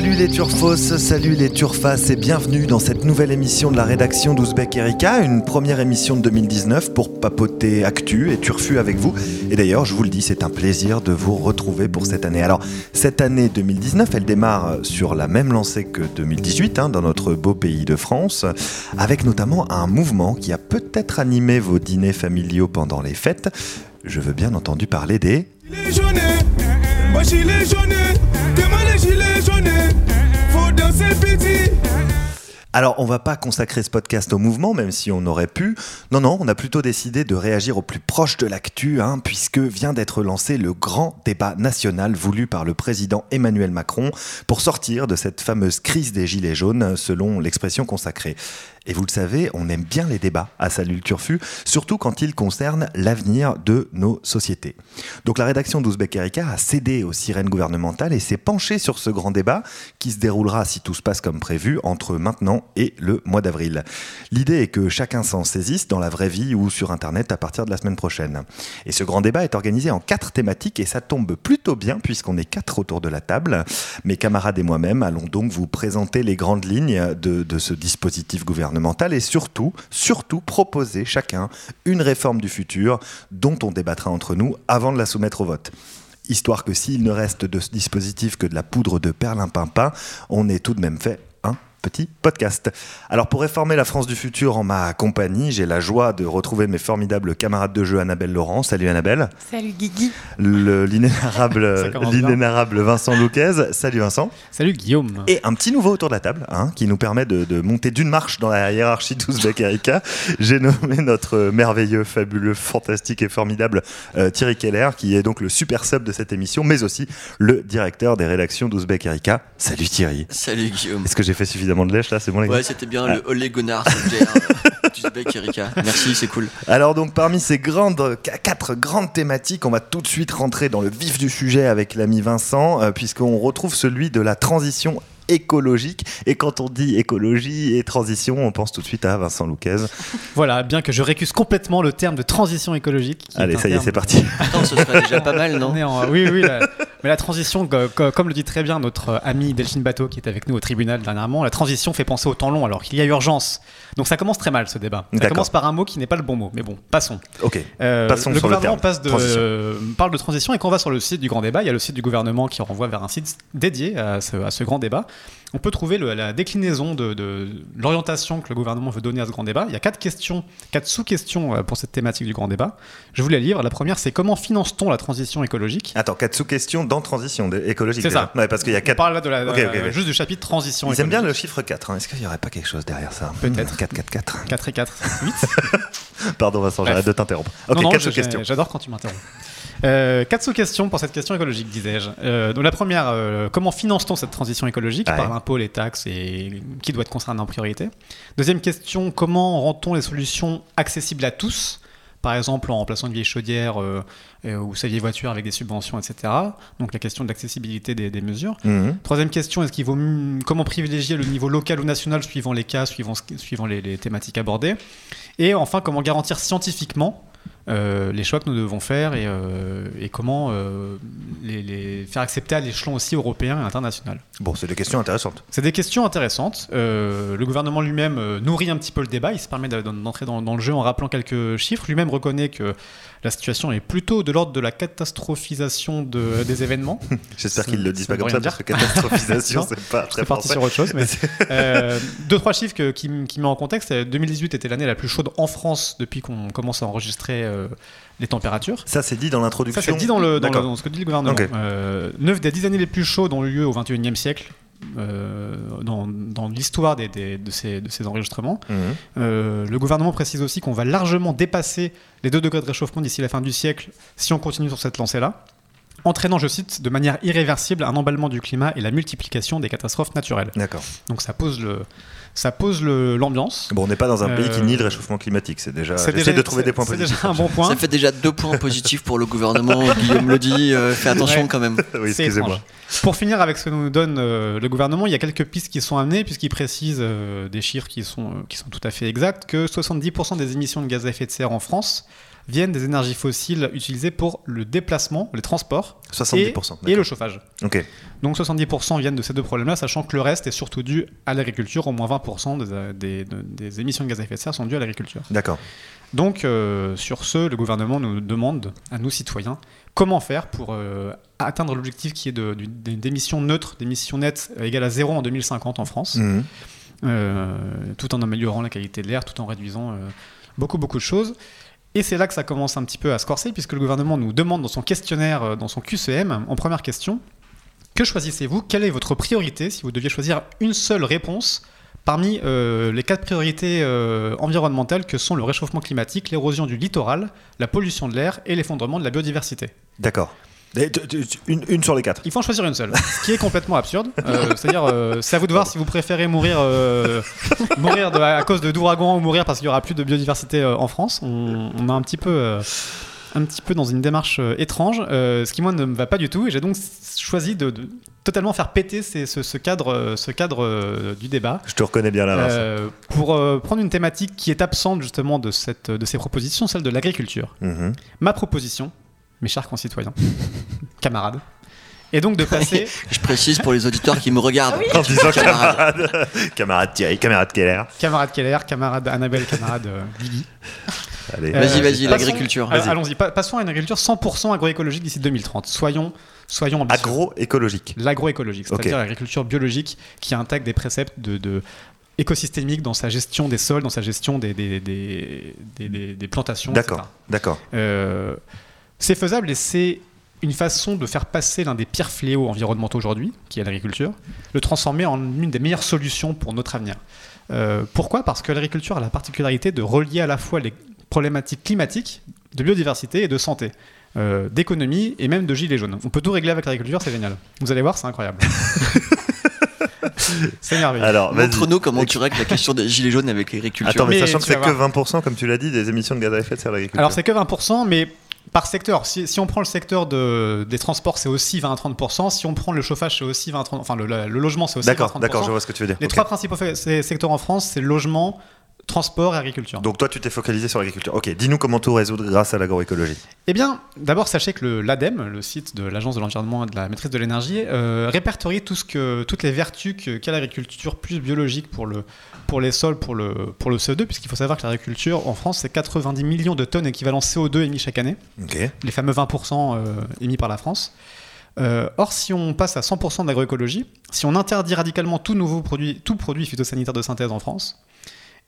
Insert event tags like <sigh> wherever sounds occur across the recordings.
Salut les turfos, salut les turfas et bienvenue dans cette nouvelle émission de la rédaction d'Ouzbek Erika, une première émission de 2019 pour papoter actu et turfu avec vous. Et d'ailleurs, je vous le dis, c'est un plaisir de vous retrouver pour cette année. Alors, cette année 2019, elle démarre sur la même lancée que 2018 hein, dans notre beau pays de France, avec notamment un mouvement qui a peut-être animé vos dîners familiaux pendant les fêtes. Je veux bien entendu parler des... Alors, on va pas consacrer ce podcast au mouvement, même si on aurait pu. Non, non, on a plutôt décidé de réagir au plus proche de l'actu, hein, puisque vient d'être lancé le grand débat national voulu par le président Emmanuel Macron pour sortir de cette fameuse crise des gilets jaunes, selon l'expression consacrée. Et vous le savez, on aime bien les débats à Salut Turfu, surtout quand ils concernent l'avenir de nos sociétés. Donc la rédaction d'Ouzbek Erika a cédé aux sirènes gouvernementales et s'est penchée sur ce grand débat qui se déroulera, si tout se passe comme prévu, entre maintenant et le mois d'avril. L'idée est que chacun s'en saisisse dans la vraie vie ou sur Internet à partir de la semaine prochaine. Et ce grand débat est organisé en quatre thématiques et ça tombe plutôt bien puisqu'on est quatre autour de la table. Mes camarades et moi-même allons donc vous présenter les grandes lignes de ce dispositif gouvernemental et surtout, surtout proposer chacun une réforme du futur dont on débattra entre nous avant de la soumettre au vote. Histoire que s'il ne reste de ce dispositif que de la poudre de perlimpinpin, on ait tout de même fait petit podcast. Alors pour réformer la France du futur en ma compagnie, j'ai la joie de retrouver mes formidables camarades de jeu Annabelle Laurent. Salut Annabelle. Salut Guigui. Le- <laughs> L'inénarrable Vincent Louquez. Salut Vincent. Salut Guillaume. Et un petit nouveau autour de la table, hein, qui nous permet de, de monter d'une marche dans la hiérarchie d'Ouzbek <laughs> Erika. J'ai nommé notre merveilleux, fabuleux, fantastique et formidable euh, Thierry Keller, qui est donc le super sub de cette émission, mais aussi le directeur des rédactions d'Ouzbek Erika. Salut Thierry. Salut Guillaume. Est-ce que j'ai fait suffisamment de lèche là C'est bon les gars Ouais, c'était bien Ah. le Olé euh, <laughs> d'Uzbek Erika. Merci, c'est cool. Alors donc parmi ces grandes qu- quatre grandes thématiques, on va tout de suite rentrer dans le vif du sujet avec l'ami Vincent, euh, puisqu'on retrouve celui de la transition écologique. Et quand on dit écologie et transition, on pense tout de suite à Vincent Louquez. <laughs> Voilà, bien que je récuse complètement le terme de transition écologique. Allez, ça y est, c'est parti. Attends, ce serait déjà pas mal, non en- Oui, oui, la- <laughs> mais la transition, co- co- comme le dit très bien notre ami Delphine Bateau qui est avec nous au tribunal dernièrement, la transition fait penser au temps long alors qu'il y a urgence. Donc ça commence très mal ce débat. Ça commence par un mot qui n'est pas le bon mot, mais bon, passons. Ok. Euh, Passons le sur le gouvernement passe de, euh, parle de transition et quand on va sur le site du grand débat, il y a le site du gouvernement qui renvoie vers un site dédié à ce, à ce grand débat. On peut trouver le- la déclinaison de, de l'orientation que le gouvernement veut donner à ce grand débat. Il y a quatre questions, quatre sous-questions euh, pour cette thématique du grand débat. Je vous les livre. La première, c'est comment finance-t-on la transition écologique? Attends, quatre sous-questions dans transition écologique. C'est ça. Ouais, parce qu'il y a On quatre. parle là de la, ok. juste du chapitre transition Ils aiment bien le écologique. chiffre 4. hein. Est-ce qu'il n'y aurait pas quelque chose derrière ça? Peut-être. 4, 4, 4. 4 et 4, 8. <laughs> <laughs> Pardon Vincent, j'arrête de t'interrompre. Ok, Non, non, quatre sous-questions. J'adore quand tu m'interromps. <laughs> Euh, quatre sous-questions pour cette question écologique, disais-je. Euh, donc la première, euh, comment finance-t-on cette transition écologique Ouais. Par l'impôt, les taxes et qui doit être concerné en priorité? Deuxième question, comment rend-on les solutions accessibles à tous? Par exemple en remplaçant une vieille chaudière euh, euh, ou sa vieille voiture avec des subventions, etc. Donc la question de l'accessibilité des, des mesures. Mhm. Troisième question, est-ce qu'il vaut comment privilégier le niveau local ou national suivant les cas, suivant, ce- suivant les, les thématiques abordées? Et enfin, comment garantir scientifiquement euh, les choix que nous devons faire et, euh, et comment euh, les, les faire accepter à l'échelon aussi européen et international. Bon, c'est des questions intéressantes. C'est des questions intéressantes. Le gouvernement lui-même nourrit un petit peu le débat. Il se permet de- d'entrer dans, dans le jeu en rappelant quelques chiffres. Lui-même reconnaît que la situation est plutôt de l'ordre de la catastrophisation de- des événements. <laughs> J'espère qu'ils le disent pas comme ça, dire. parce que catastrophisation, <laughs> c'est pas très parti sur autre chose, mais <laughs> euh, deux trois chiffres que- qui, qui met en contexte. Euh, 2018 était l'année la plus chaude en France depuis qu'on commence à enregistrer euh, les températures. Ça, c'est dit dans l'introduction. Ça, c'est dit dans, le, dans, le- dans ce que dit le gouvernement. Ok. Euh, Neuf des dix années les plus chaudes ont eu lieu au 21e siècle. Euh, dans, dans l'histoire des- des- de, ces, de ces enregistrements. Mhm. Euh, le gouvernement précise aussi qu'on va largement dépasser les 2 degrés de réchauffement d'ici la fin du siècle si on continue sur cette lancée-là. entraînant, je cite, de manière irréversible un emballement du climat et la multiplication des catastrophes naturelles. D'accord. Donc ça pose le, ça pose l'ambiance. Bon, on n'est pas dans un pays qui Euh, nie le réchauffement climatique. C'est déjà. C'est J'essaie déjà- de trouver c'est- des points c'est positifs. déjà un bon point. Ça fait déjà deux points positifs pour le gouvernement. <laughs> Guillaume le dit, euh, fais attention Ouais. quand même. <laughs> oui, excusez-moi. Pour finir avec ce que nous donne euh, le gouvernement, il y a quelques pistes qui sont amenées, puisqu'il précise euh, des chiffres qui sont, euh, qui sont tout à fait exacts, que 70% des émissions de gaz à effet de serre en France viennent des énergies fossiles utilisées pour le déplacement, les transports 70%. et le chauffage. Donc 70% viennent de ces deux problèmes-là, sachant que le reste est surtout dû à l'agriculture, au moins 20% des, des- de- des émissions de gaz à effet de serre sont dues à l'agriculture. D'accord. Donc, euh, sur ce, le gouvernement nous demande, à nous citoyens, comment faire pour euh, atteindre l'objectif qui est d'émissions neutres, d'émissions nettes égales à zéro en 2050 en France, Mhm. euh, tout en améliorant la qualité de l'air, tout en réduisant beaucoup, beaucoup de choses. Et c'est là que ça commence un petit peu à se corser, puisque le gouvernement nous demande dans son questionnaire, euh, dans son QCM, en première question, que choisissez-vous? Quelle est votre priorité? Si vous deviez choisir une seule réponse parmi euh, les quatre priorités euh, environnementales que sont le réchauffement climatique, l'érosion du littoral, la pollution de l'air et l'effondrement de la biodiversité. D'accord. Une, une sur les quatre. il faut en choisir une seule, ce qui est complètement absurde. Euh, C'est-à-dire, euh, c'est à vous de voir si vous préférez mourir, euh, mourir de- à cause de d'ouragans ou mourir parce qu'il y aura plus de biodiversité en France. On, on est un petit peu, un petit peu dans une démarche étrange, ce qui moi ne me va pas du tout. Et j'ai donc choisi de, de totalement faire péter ces- ce, ce cadre, ce cadre du débat. Je te reconnais bien là, pour prendre une thématique qui est absente justement de, cette, de ces propositions, celle de l'agriculture. Mhm. Ma proposition, mes chers concitoyens, <laughs> camarades, est donc de passer Je précise pour les auditeurs qui me regardent. En disant Camarade. camarade. camarade Thierry, camarade Keller. Camarade Keller, camarade Annabelle, camarade euh, Lily. Allez. Euh, Vas-y, vas-y, l'agriculture. euh. Allons-y, pa- passons à une agriculture 100% agroécologique d'ici 2030. Soyons, soyons ambitieux. Agroécologique. L'agroécologique, c'est-à-dire l'agriculture biologique qui intègre des préceptes de, dans sa gestion des sols, dans sa gestion des, des, des, des- des- des plantations, D'accord. etc. D'accord. Euh, c'est faisable et c'est une façon de faire passer l'un des pires fléaux environnementaux aujourd'hui, qui est l'agriculture, le transformer en une des meilleures solutions pour notre avenir. Euh, pourquoi? Parce que l'agriculture a la particularité de relier à la fois les problématiques climatiques, de biodiversité et de santé, euh, d'économie et même de gilets jaunes. On peut tout régler avec l'agriculture, c'est génial. Vous allez voir, c'est incroyable. <laughs> c'est merveilleux. Alors. Montre-nous comment tu règles la question des gilets jaunes avec l'agriculture. Attends, mais, Mais sachant que c'est que voir. 20%, comme tu l'as dit, des émissions de gaz à effet de serre de l'agriculture. Alors c'est que 20%, mais par secteur. Si, si on prend le secteur de, des transports, c'est aussi 20 à 30%. Si on prend le chauffage, c'est aussi 20 à 30%. Enfin, le, le- le logement, c'est aussi 20 à 30%. D'accord, je vois ce que tu veux dire. Les trois principaux secteurs en France, c'est logement, transport et agriculture. Donc toi, tu t'es focalisé sur l'agriculture. Ok, dis-nous comment tout résoudre grâce à l'agroécologie. Eh bien, d'abord, sachez que l'ADEME, le site de l'Agence de l'environnement et de la maîtrise de l'énergie, euh, répertorie tout ce que, toutes les vertus qu'a l'agriculture plus biologique pour, le, pour les sols, pour le, pour le CO2, puisqu'il faut savoir que l'agriculture en France, c'est 90 millions de tonnes équivalent CO2 émis chaque année. Les fameux 20% euh, émis par la France. Euh, or, si on passe à 100% d'agroécologie, si on interdit radicalement tout nouveau produit, tout produit phytosanitaire de synthèse en France,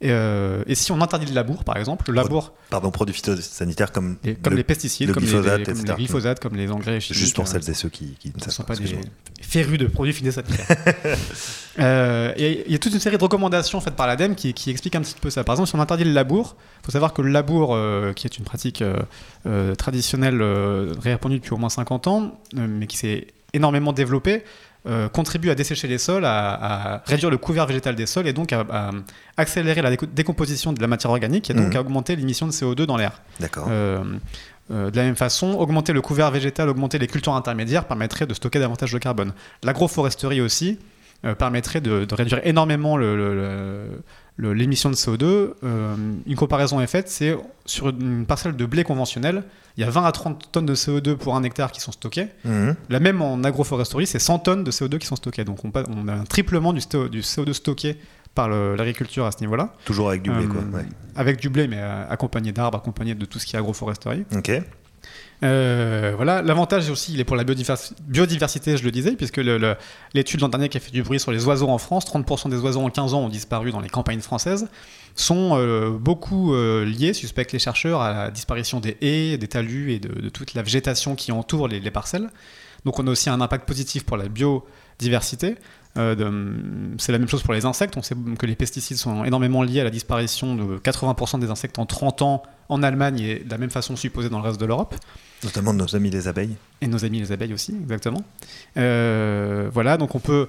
et, euh, et si on interdit le labour, par exemple, le labour, Pardon, produits phytosanitaires comme, les- comme le- les pesticides, le comme, les, glyphosate, les- comme les glyphosates, comme les engrais chimiques. Juste pour euh, celles et ceux qui, qui ne ce ne savent sont pas. des férus de produits phytosanitaires. <laughs> Euh, et il y a toute une série de recommandations faites par l'ADEME qui, qui expliquent un petit peu ça. Par exemple, si on interdit le labour, il faut savoir que le labour, euh, qui est une pratique traditionnelle répandue depuis au moins 50 ans, mais qui s'est énormément développée, euh, contribue à dessécher les sols, à, à réduire le couvert végétal des sols et donc à, à accélérer la déco- décomposition de la matière organique et donc Mhm. à augmenter l'émission de CO2 dans l'air. D'accord. Euh, euh, de la même façon, augmenter le couvert végétal, augmenter les cultures intermédiaires permettrait de stocker davantage de carbone. L'agroforesterie aussi permettrait de, de réduire énormément l'émission de CO2. Euh, une comparaison est faite, c'est sur une parcelle de blé conventionnel, il y a 20 à 30 tonnes de CO2 pour un hectare qui sont stockées. Mhm. La même en agroforesterie, c'est 100 tonnes de CO2 qui sont stockées. Donc on, a un triplement du, sto- du CO2 stocké par l'agriculture à ce niveau-là, Toujours avec du blé, quoi. Euh, ouais. avec du blé, mais euh, accompagné d'arbres, accompagné de tout ce qui est agroforesterie. Ok. Euh, voilà, l'avantage aussi, il est pour la biodivers- biodiversité, je le disais, puisque l'étude l'an dernier qui a fait du bruit sur les oiseaux en France, 30% des oiseaux en 15 ans ont disparu dans les campagnes françaises, sont euh, beaucoup euh, liés, suspectent les chercheurs, à la disparition des haies, des talus et de, de toute la végétation qui entoure les, les parcelles. Donc on a aussi un impact positif pour la biodiversité. Euh, de- c'est la même chose pour les insectes. On sait que les pesticides sont énormément liés à la disparition de 80% des insectes en 30 ans en Allemagne et de la même façon supposée dans le reste de l'Europe. Notamment de nos amis les abeilles. Et nos amis les abeilles aussi, exactement. Euh, voilà, donc on peut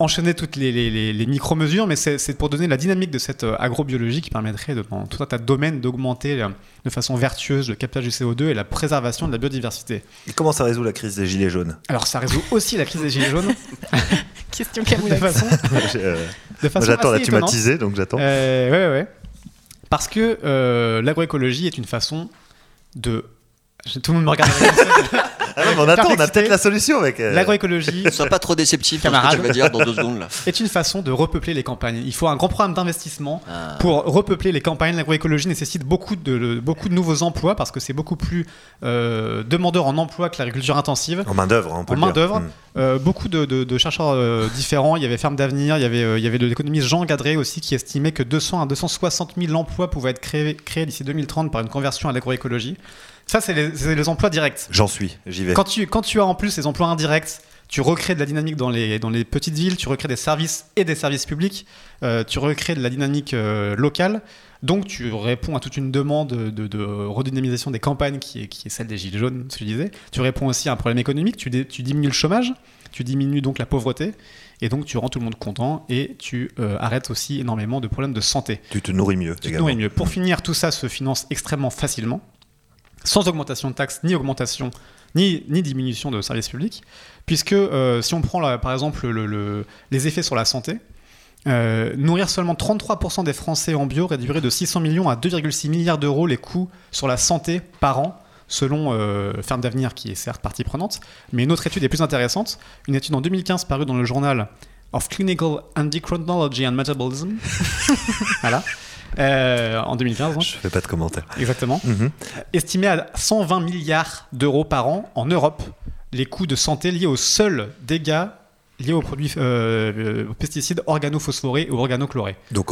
enchaîner toutes les, les- les- les micro-mesures, mais c'est pour donner la dynamique de cette euh, agrobiologie qui permettrait, de, dans tout un tas de domaines, d'augmenter euh, de façon vertueuse le captage du CO2 et la préservation de la biodiversité. Et comment ça résout la crise des gilets jaunes? Alors ça résout aussi la crise des gilets jaunes <laughs> Question de façon, <laughs> euh, de façon J'attends, là tu m'as étonnante. teasé, donc j'attends. Euh, ouais, ouais. Parce que euh, l'agroécologie est une façon de... Tout le monde me regarde. <laughs> Ah non, mais on attend, on a peut-être la solution avec. euh, L'agroécologie <laughs> Sois pas trop déceptif dans ce que Camarade. tu vas dire dans deux secondes là. <laughs> est une façon de repeupler les campagnes. Il faut un grand programme d'investissement Ah. pour repeupler les campagnes. L'agroécologie nécessite beaucoup de, beaucoup de nouveaux emplois parce que c'est beaucoup plus euh, demandeur en emploi que l'agriculture intensive. En main-d'œuvre, on peut En main-d'œuvre. Mm. Euh, beaucoup de, de- de chercheurs euh, différents. Il y avait Ferme d'Avenir, il y avait, euh, il y avait de l'économiste Jean Gadret aussi qui estimait que 200 à 260 000 emplois pouvaient être créés, créés d'ici 2030 par une conversion à l'agroécologie. Ça, c'est les, les emplois directs. J'en suis, j'y vais. Quand tu, quand tu as en plus ces emplois indirects, tu recrées de la dynamique dans les, dans les petites villes, tu recrées des services et des services publics, euh, tu recrées de la dynamique euh, locale. Donc tu réponds à toute une demande de, de redynamisation des campagnes qui est, qui est celle des Gilets jaunes, ce que je disais. Tu réponds aussi à un problème économique, tu, dé- tu diminues le chômage, tu diminues donc la pauvreté, et donc tu rends tout le monde content, et tu euh, arrêtes aussi énormément de problèmes de santé. Tu te nourris mieux. Tu te également. nourris mieux. Pour finir, tout ça se finance extrêmement facilement, sans augmentation de taxes, ni augmentation, ni, diminution de services publics, puisque euh, si on prend par exemple le- le- les effets sur la santé, euh, nourrir seulement 33% des Français en bio réduirait de 600 millions à 2,6 milliards d'euros les coûts sur la santé par an, selon euh, Ferme d'Avenir, qui est certes partie prenante. Mais une autre étude est plus intéressante, une étude en 2015 parue dans le journal of Clinical Endocrinology and Metabolism. <laughs> voilà. Euh, en 2015, donc, Je fais pas de commentaires. exactement. Mhm. Estimé à 120 milliards d'euros par an en Europe, les coûts de santé liés aux seuls dégâts liés aux produits euh, euh, aux pesticides organophosphorés ou organochlorés. Donc,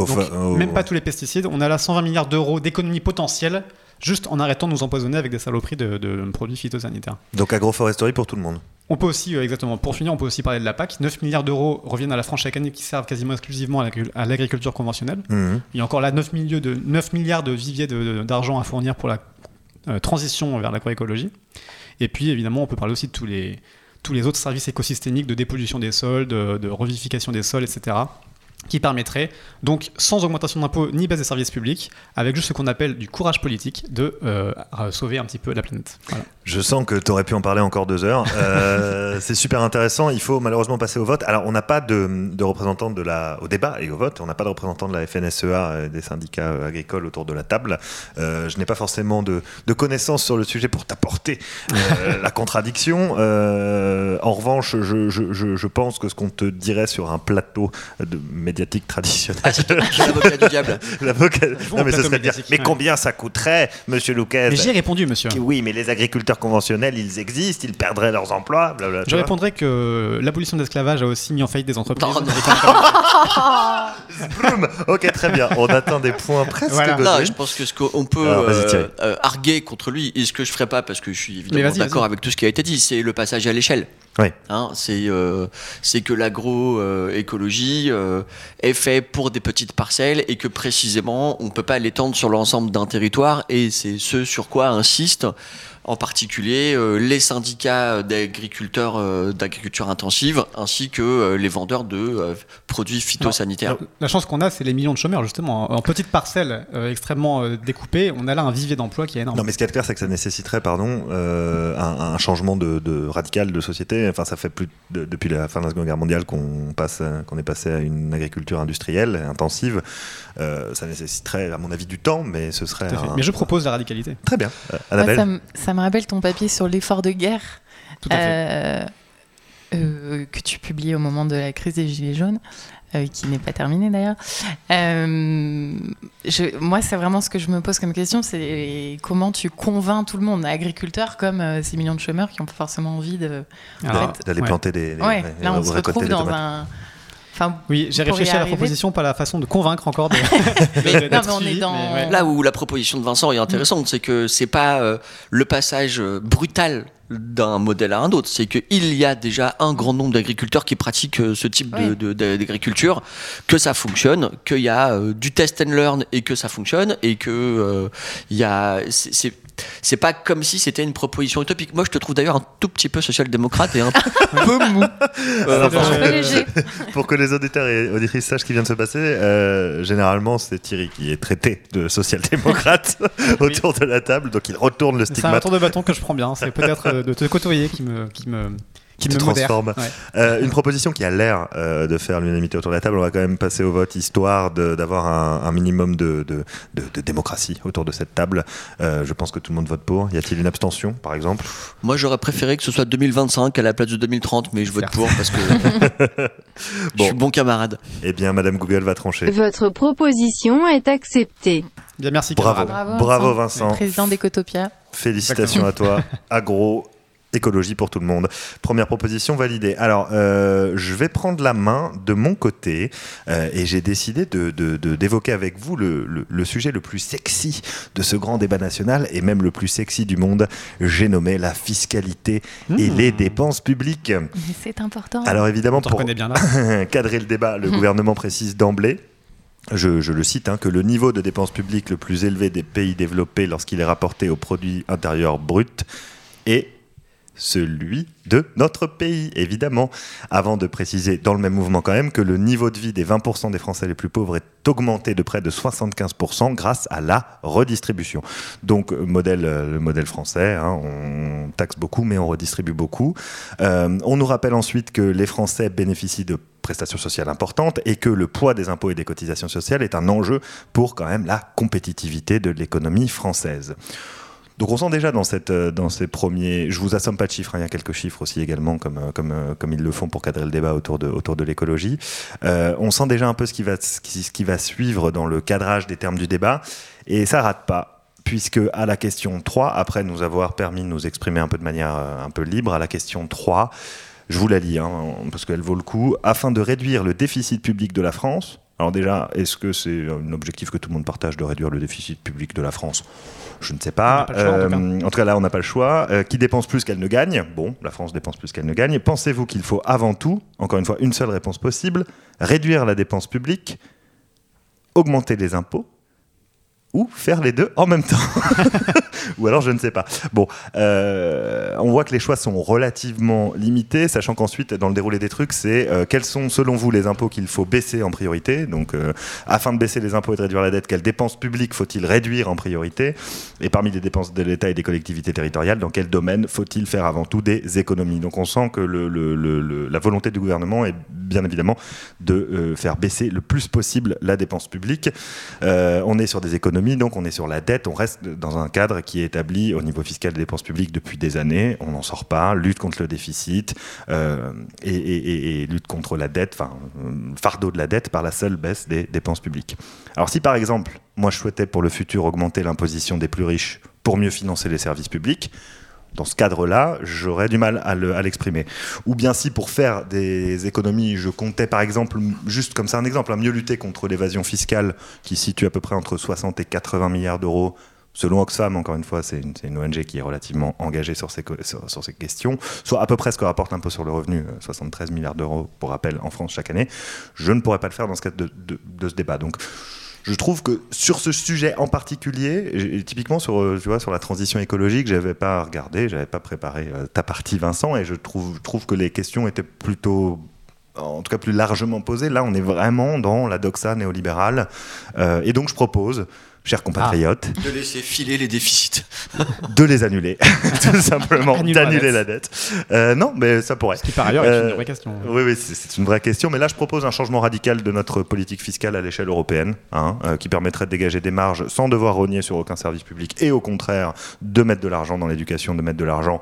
même pas tous les pesticides. On a là 120 milliards d'euros d'économies potentielles juste en arrêtant de nous empoisonner avec des saloperies de, de produits phytosanitaires. Donc agroforesterie pour tout le monde. On peut aussi, euh, exactement, pour finir, on peut aussi parler de la PAC. 9 milliards d'euros reviennent à la France chaque année qui servent quasiment exclusivement à l'agri- à l'agriculture conventionnelle. Il y a encore là 9, milieux de, 9 milliards de viviers d'argent à fournir pour la euh, transition vers l'agroécologie. Et puis évidemment, on peut parler aussi de tous les, tous les autres services écosystémiques de dépollution des sols, de, de revivification des sols, etc. qui permettraient, donc sans augmentation d'impôts ni baisse des services publics, avec juste ce qu'on appelle du courage politique, de euh, sauver un petit peu la planète. Voilà. Je sens que tu aurais pu en parler encore deux heures. Euh, <laughs> c'est super intéressant. Il faut malheureusement passer au vote. Alors, on n'a pas de, de représentants de la, au débat et au vote. On n'a pas de représentants de la FNSEA et des syndicats agricoles autour de la table. Euh, je n'ai pas forcément de, de connaissances sur le sujet pour t'apporter <laughs> la contradiction. En revanche, je, je- je- je pense que ce qu'on te dirait sur un plateau de médiatique traditionnel, Ah, <laughs> l'avocat du diable. l'avocat- non mais ce serait médiatique, Mais combien ça coûterait, Monsieur Lucas Mais j'y ai répondu, monsieur. oui, mais les agriculteurs conventionnels, ils existent, ils perdraient leurs emplois, blablabla. Je vois. répondrai que l'abolition de l'esclavage a aussi mis en faillite des entreprises. Non, non. <laughs> Ok, très bien. On atteint des points presque Voilà. Non, je pense que ce qu'on peut Alors, euh, euh, arguer contre lui, et ce que je ferai pas parce que je suis évidemment d'accord avec tout ce qui a été dit, c'est le passage à l'échelle. Oui. Hein, c'est euh, que l'agroécologie euh, est fait pour des petites parcelles et que précisément on peut pas l'étendre sur l'ensemble d'un territoire et c'est ce sur quoi insistent en particulier euh, les syndicats d'agriculteurs euh, d'agriculture intensive ainsi que euh, les vendeurs de euh, produits phytosanitaires. Alors, la chance qu'on a, c'est les millions de chômeurs, justement. En, petites parcelles euh, extrêmement euh, découpées, on a là un vivier d'emploi qui est énorme. Non, mais ce qui est clair, c'est que ça nécessiterait, pardon, euh, un, un changement de, de radical de société. Enfin, ça fait plus de- depuis la fin de la Seconde Guerre mondiale qu'on passe, qu'on est passé à une agriculture industrielle intensive. Euh, ça nécessiterait, à mon avis, du temps, mais ce serait. Un- Mais je propose la radicalité. Très bien. Euh, Annabelle. ça me rappelle ton papier sur l'effort de guerre euh, euh, que tu publies au moment de la crise des Gilets jaunes, euh, qui n'est pas terminée d'ailleurs. Euh, moi, c'est vraiment ce que je me pose comme question, c'est comment tu convaincs tout le monde, agriculteurs comme euh, ces millions de chômeurs qui n'ont pas forcément envie de... D'aller ouais. planter des. des- Ouais, là, on se retrouve dans tomates. un... Enfin, Oui, j'ai réfléchi à la proposition, pas la façon de convaincre encore. De... <laughs> Mais- Non, mais on est dans- ouais. Là où la proposition de Vincent est intéressante, c'est que c'est pas euh, le passage euh, brutal d'un modèle à un autre. C'est qu'il y a déjà un grand nombre d'agriculteurs qui pratiquent euh, ce type de- Oui. de- de- d'agriculture, que ça fonctionne, qu'il y a euh, du test and learn et que ça fonctionne, et que euh, il y a. c'est- pas comme si c'était une proposition utopique. Moi, je te trouve d'ailleurs un tout petit peu social-démocrate et un <laughs> peu mou. Alors. <laughs> Pour que les auditeurs et auditrices sachent ce qui vient de se passer, euh, généralement c'est Thierry qui est traité de social-démocrate <laughs> autour de la table, donc il retourne le C'est un stigmate. tour de bâton que je prends bien. C'est peut-être euh, de te côtoyer qui me, qui me, qui te me transforme. Ouais. Euh, une proposition qui a l'air euh, de faire l'unanimité autour de la table, on va quand même passer au vote histoire de- d'avoir un, un minimum de, de- de- de démocratie autour de cette table. Euh, je pense que tout le monde vote pour. Y a-t-il une abstention, par exemple? Moi, j'aurais préféré que ce soit 2025 à la place de 2030, mais je vote pour parce que <laughs> je Bon. suis bon camarade. Eh bien, Madame Google va trancher. Votre proposition est acceptée. Bien, merci. Bravo. camarade. Bravo, Vincent. Président d'Ecotopia. Félicitations à toi. <laughs> Agro. Écologie pour tout le monde. Première proposition validée. Alors, euh, je vais prendre la main de mon côté euh, et j'ai décidé de- de- de- d'évoquer avec vous le, le- le sujet le plus sexy de ce grand débat national et même le plus sexy du monde. J'ai nommé la fiscalité et Mmh. les dépenses publiques. C'est important. Alors évidemment, On pour bien là. <laughs> cadrer le débat, le gouvernement précise d'emblée. Je, je le cite, hein, que le niveau de dépenses publiques le plus élevé des pays développés lorsqu'il est rapporté au produit intérieur brut est celui de notre pays, évidemment. Avant de préciser dans le même mouvement quand même que le niveau de vie des 20% des Français les plus pauvres est augmenté de près de 75% grâce à la redistribution. Donc euh, modèle, euh, le modèle français, hein, on taxe beaucoup mais on redistribue beaucoup. Euh, on nous rappelle ensuite que les Français bénéficient de prestations sociales importantes et que le poids des impôts et des cotisations sociales est un enjeu pour quand même la compétitivité de l'économie française. Donc on sent déjà euh, dans ces premiers... Je vous assomme pas de chiffres, hein, il y a quelques chiffres aussi également, comme, euh, euh, comme ils le font pour cadrer le débat autour de, l'écologie. On sent déjà un peu ce qui, va, ce, qui, ce suivre dans le cadrage des termes du débat, et ça rate pas. Puisque à la question 3, après nous avoir permis de nous exprimer un peu de manière un peu libre, à la question 3, je vous la lis, hein, parce qu'elle vaut le coup, afin de réduire le déficit public de la France, alors déjà, est-ce que c'est un objectif que tout le monde partage de réduire le déficit public de la France? Je ne sais pas. En tout. Euh, en tout cas, là, on n'a pas le choix. Euh, qui dépense plus qu'elle ne gagne? Bon, la France dépense plus qu'elle ne gagne. Pensez-vous qu'il faut avant tout, encore une fois, une seule réponse possible, réduire la dépense publique, augmenter les impôts ou faire les deux en même temps <laughs> Ou alors je ne sais pas. Bon, euh, on voit que les choix sont relativement limités, sachant qu'ensuite, dans le déroulé des trucs, c'est euh, quels sont selon vous les impôts qu'il faut baisser en priorité. Donc, euh, afin de baisser les impôts et de réduire la dette, quelles dépenses publiques faut-il réduire en priorité Et parmi les dépenses de l'État et des collectivités territoriales, dans quel domaine faut-il faire avant tout des économies Donc, on sent que le- le- le- le- la volonté du gouvernement est bien évidemment de faire baisser le plus possible la dépense publique. On est sur des économies, donc on est sur la dette, on reste dans un cadre qui est établi au niveau fiscal des dépenses publiques depuis des années, on n'en sort pas, lutte contre le déficit euh, et, et- lutte contre la dette, enfin, euh, fardeau de la dette par la seule baisse des dépenses publiques. Alors si par exemple, moi je souhaitais pour le futur augmenter l'imposition des plus riches pour mieux financer les services publics, dans ce cadre-là, j'aurais du mal à le- à l'exprimer. Ou bien si pour faire des économies, je comptais par exemple, juste comme ça un exemple, à mieux lutter contre l'évasion fiscale qui situe à peu près entre 60 et 80 milliards d'euros. Selon Oxfam, encore une fois, c'est une, ONG qui est relativement engagée sur ces, questions, soit à peu près ce que rapporte l'impôt sur le revenu, euh, 73 milliards d'euros pour rappel en France chaque année. Je ne pourrais pas le faire dans ce cadre de, de- de ce débat. Donc, je trouve que sur ce sujet en particulier, typiquement sur, euh, tu vois, sur la transition écologique, j'avais pas regardé, j'avais pas préparé euh, ta partie, Vincent, et je trouve, trouve que les questions étaient plutôt en tout cas plus largement posées. Là, on est vraiment dans la doxa néolibérale. Euh, et donc, je propose, chers compatriotes, De laisser filer les déficits. <laughs> de les annuler. <laughs> Tout simplement, d'annuler dette. la dette. Euh, non, mais ça pourrait. Ce qui par ailleurs est Euh, une vraie question. Oui, oui, c'est une vraie question. Mais là, je propose un changement radical de notre politique fiscale à l'échelle européenne, hein, euh, qui permettrait de dégager des marges sans devoir rogner sur aucun service public et au contraire de mettre de l'argent dans l'éducation, de mettre de l'argent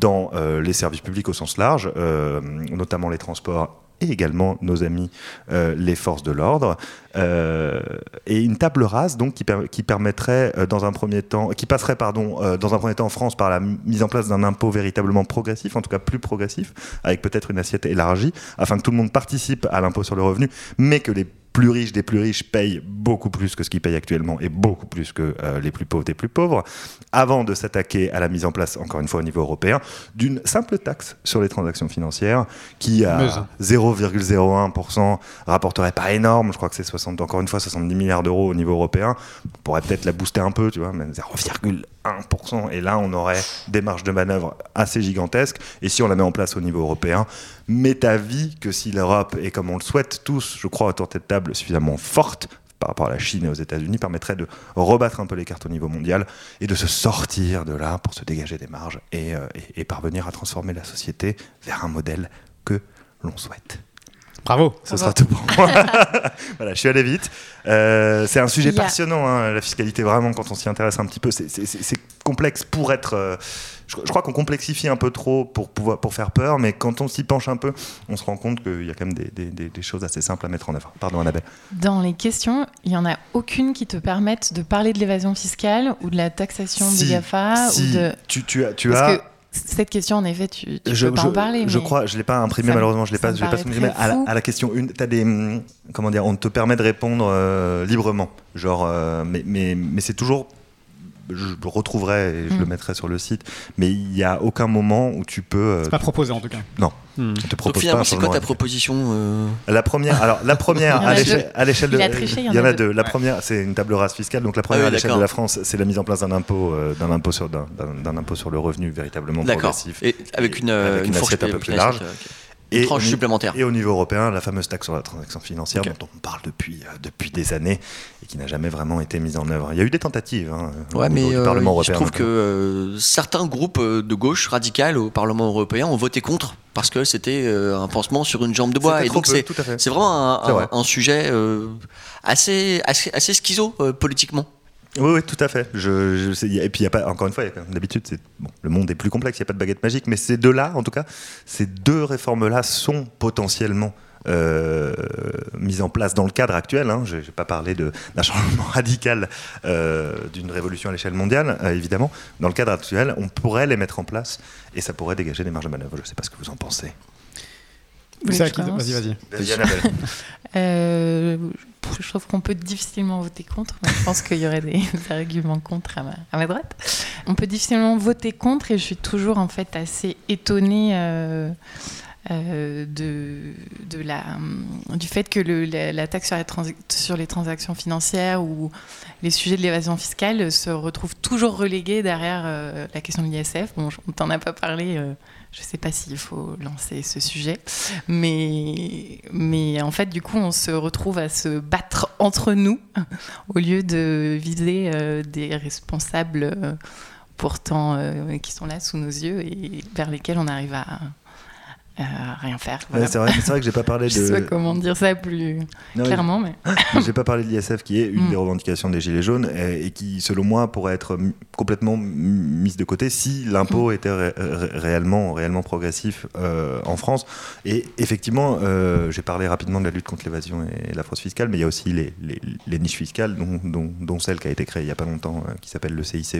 dans euh, les services publics au sens large, euh, notamment les transports et également nos amis euh, les forces de l'ordre Euh, et une table rase donc qui, per- qui permettrait euh, dans un premier temps qui passerait pardon euh, dans un premier temps en France par la mise en place d'un impôt véritablement progressif en tout cas plus progressif avec peut-être une assiette élargie afin que tout le monde participe à l'impôt sur le revenu mais que les plus riches des plus riches payent beaucoup plus que ce qu'ils payent actuellement et beaucoup plus que euh, les plus pauvres des plus pauvres, avant de s'attaquer à la mise en place, encore une fois au niveau européen, d'une simple taxe sur les transactions financières qui à Meuse. 0,01% rapporterait pas énorme, je crois que c'est 60, encore une fois 70 milliards d'euros au niveau européen, on pourrait peut-être la booster un peu, tu vois, mais 0,1%, et là on aurait des marges de manœuvre assez gigantesques, et si on la met en place au niveau européen, m'est avis que si l'Europe est comme on le souhaite tous, je crois, autour de cette table suffisamment forte par rapport à la Chine et aux États-Unis, permettrait de rebattre un peu les cartes au niveau mondial et de se sortir de là pour se dégager des marges et, euh, parvenir à transformer la société vers un modèle que l'on souhaite. Bravo. Ce sera tout pour moi. <laughs> voilà, je suis allé vite. Euh, c'est un sujet passionnant, hein, la fiscalité, vraiment, quand on s'y intéresse un petit peu. C'est- complexe pour être. euh, je, je crois qu'on complexifie un peu trop pour, pouvoir, pour faire peur, mais quand on s'y penche un peu, on se rend compte qu'il y a quand même des, des- des- des choses assez simples à mettre en œuvre. Pardon, Annabelle. Dans les questions, il n'y en a aucune qui te permette de parler de l'évasion fiscale ou de la taxation Si, des GAFA si, ou de... tu, tu as. Tu Parce as que cette question, en effet, tu, tu je, peux pas je- en parler. je crois, je l'ai pas imprimé malheureusement, je l'ai pas, je l'ai pas mais à la, fou. à la question une, des, comment dire, on te permet de répondre euh, librement, genre, euh, mais, mais, mais c'est toujours, je le retrouverai et je le mettrai sur le site, mais il y a aucun moment où tu peux, euh, C'est pas proposé en tout cas. Non. Hmm. on te Donc propose pas finalement, c'est quoi ta proposition euh, La première, alors la première <laughs> à l'échelle, de, Il a triché, il y en a deux. La Ouais. première, c'est une table rase fiscale. Donc la première oui, à l'échelle de la France, c'est la mise en place d'un impôt, euh, d'un impôt sur d'un, impôt sur le revenu véritablement D'accord. progressif. Et avec une, euh, Avec une une fourche assiette un peu plus large. assiette, ok. Et tranche au ni- supplémentaire. Et au niveau européen, la fameuse taxe sur la transaction financière dont on parle depuis, euh, depuis des années et qui n'a jamais vraiment été mise en œuvre. Il y a eu des tentatives hein, Ouais, au mais niveau du euh, Parlement je européen. trouve que euh, certains groupes de gauche radicales au Parlement européen ont voté contre parce que c'était un pansement sur une jambe de bois. Et donc c'est vraiment un, vrai. un- un sujet assez, assez, assez schizo politiquement. Oui, oui, tout à fait. Et puis, encore une fois, d'habitude, le monde est plus complexe, il n'y a pas de baguette magique, mais ces deux-là, en tout cas, ces deux réformes-là sont potentiellement euh, mises en place dans le cadre actuel. hein. Je n'ai pas parlé d'un changement <laughs> radical euh, d'une révolution à l'échelle mondiale, euh, évidemment. Dans le cadre actuel, on pourrait les mettre en place et ça pourrait dégager des marges de manœuvre. Je ne sais pas ce que vous en pensez. Vas-y, vas-y. <laughs> Euh, je trouve qu'on peut difficilement voter contre, mais je pense qu'il y aurait <laughs> des arguments contre à ma, à ma droite. On peut difficilement voter contre et je suis toujours en fait assez étonnée euh, euh, de, de la, du fait que le- la, la taxe sur, la transi- sur les transactions financières ou les sujets de l'évasion fiscale se retrouvent toujours relégués derrière euh, la question de l'ISF. Bon, on t'en a pas parlé. Je ne sais pas s'il faut lancer ce sujet. Mais, mais en fait, du coup, on se retrouve à se battre entre nous <laughs> au lieu de viser euh, des responsables euh, pourtant euh, qui sont là sous nos yeux et vers lesquels on arrive à, à rien faire. Ouais, c'est vrai, vrai que j'ai pas <laughs> parlé Je sais pas de. comment dire ça plus Non, clairement, mais <laughs> <coughs> J'ai pas parlé de l'ISF qui est une Mm. des revendications des Gilets jaunes et, et qui, selon moi, pourrait être complètement mise de côté si l'impôt était ré- ré- réellement, réellement progressif euh, en France. Et effectivement, euh, j'ai parlé rapidement de la lutte contre l'évasion et la fraude fiscale, mais il y a aussi les, les- les niches fiscales, dont, dont- dont celle qui a été créée il y a pas longtemps, euh, qui s'appelle le CICE,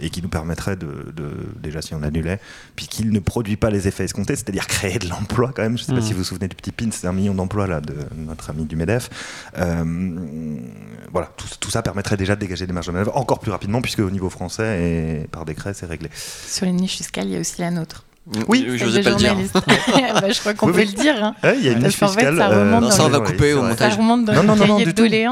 et qui nous permettrait de, de- déjà si on annulait, puis qu'il ne produit pas les effets escomptés, c'est-à-dire créer de l'emploi quand même. Je sais pas Mm. si vous vous souvenez du petit pin, c'est un million d'emplois là de notre ami du Medef. Euh, voilà, tout, tout ça permettrait déjà de dégager des marges de manœuvre encore plus rapidement, puisque au niveau français et par décret, c'est réglé. sur les niches fiscales, il y a aussi la nôtre. Oui, je Celle n'osais pas le dire. <laughs> Bah, je crois qu'on Oui, peut oui. le dire. hein. Ouais, il y a une Parce niche fait, fiscale. ça remonte Non, dans ça, on le- va couper c'est au montage. Ça remonte dans Non, non, le non,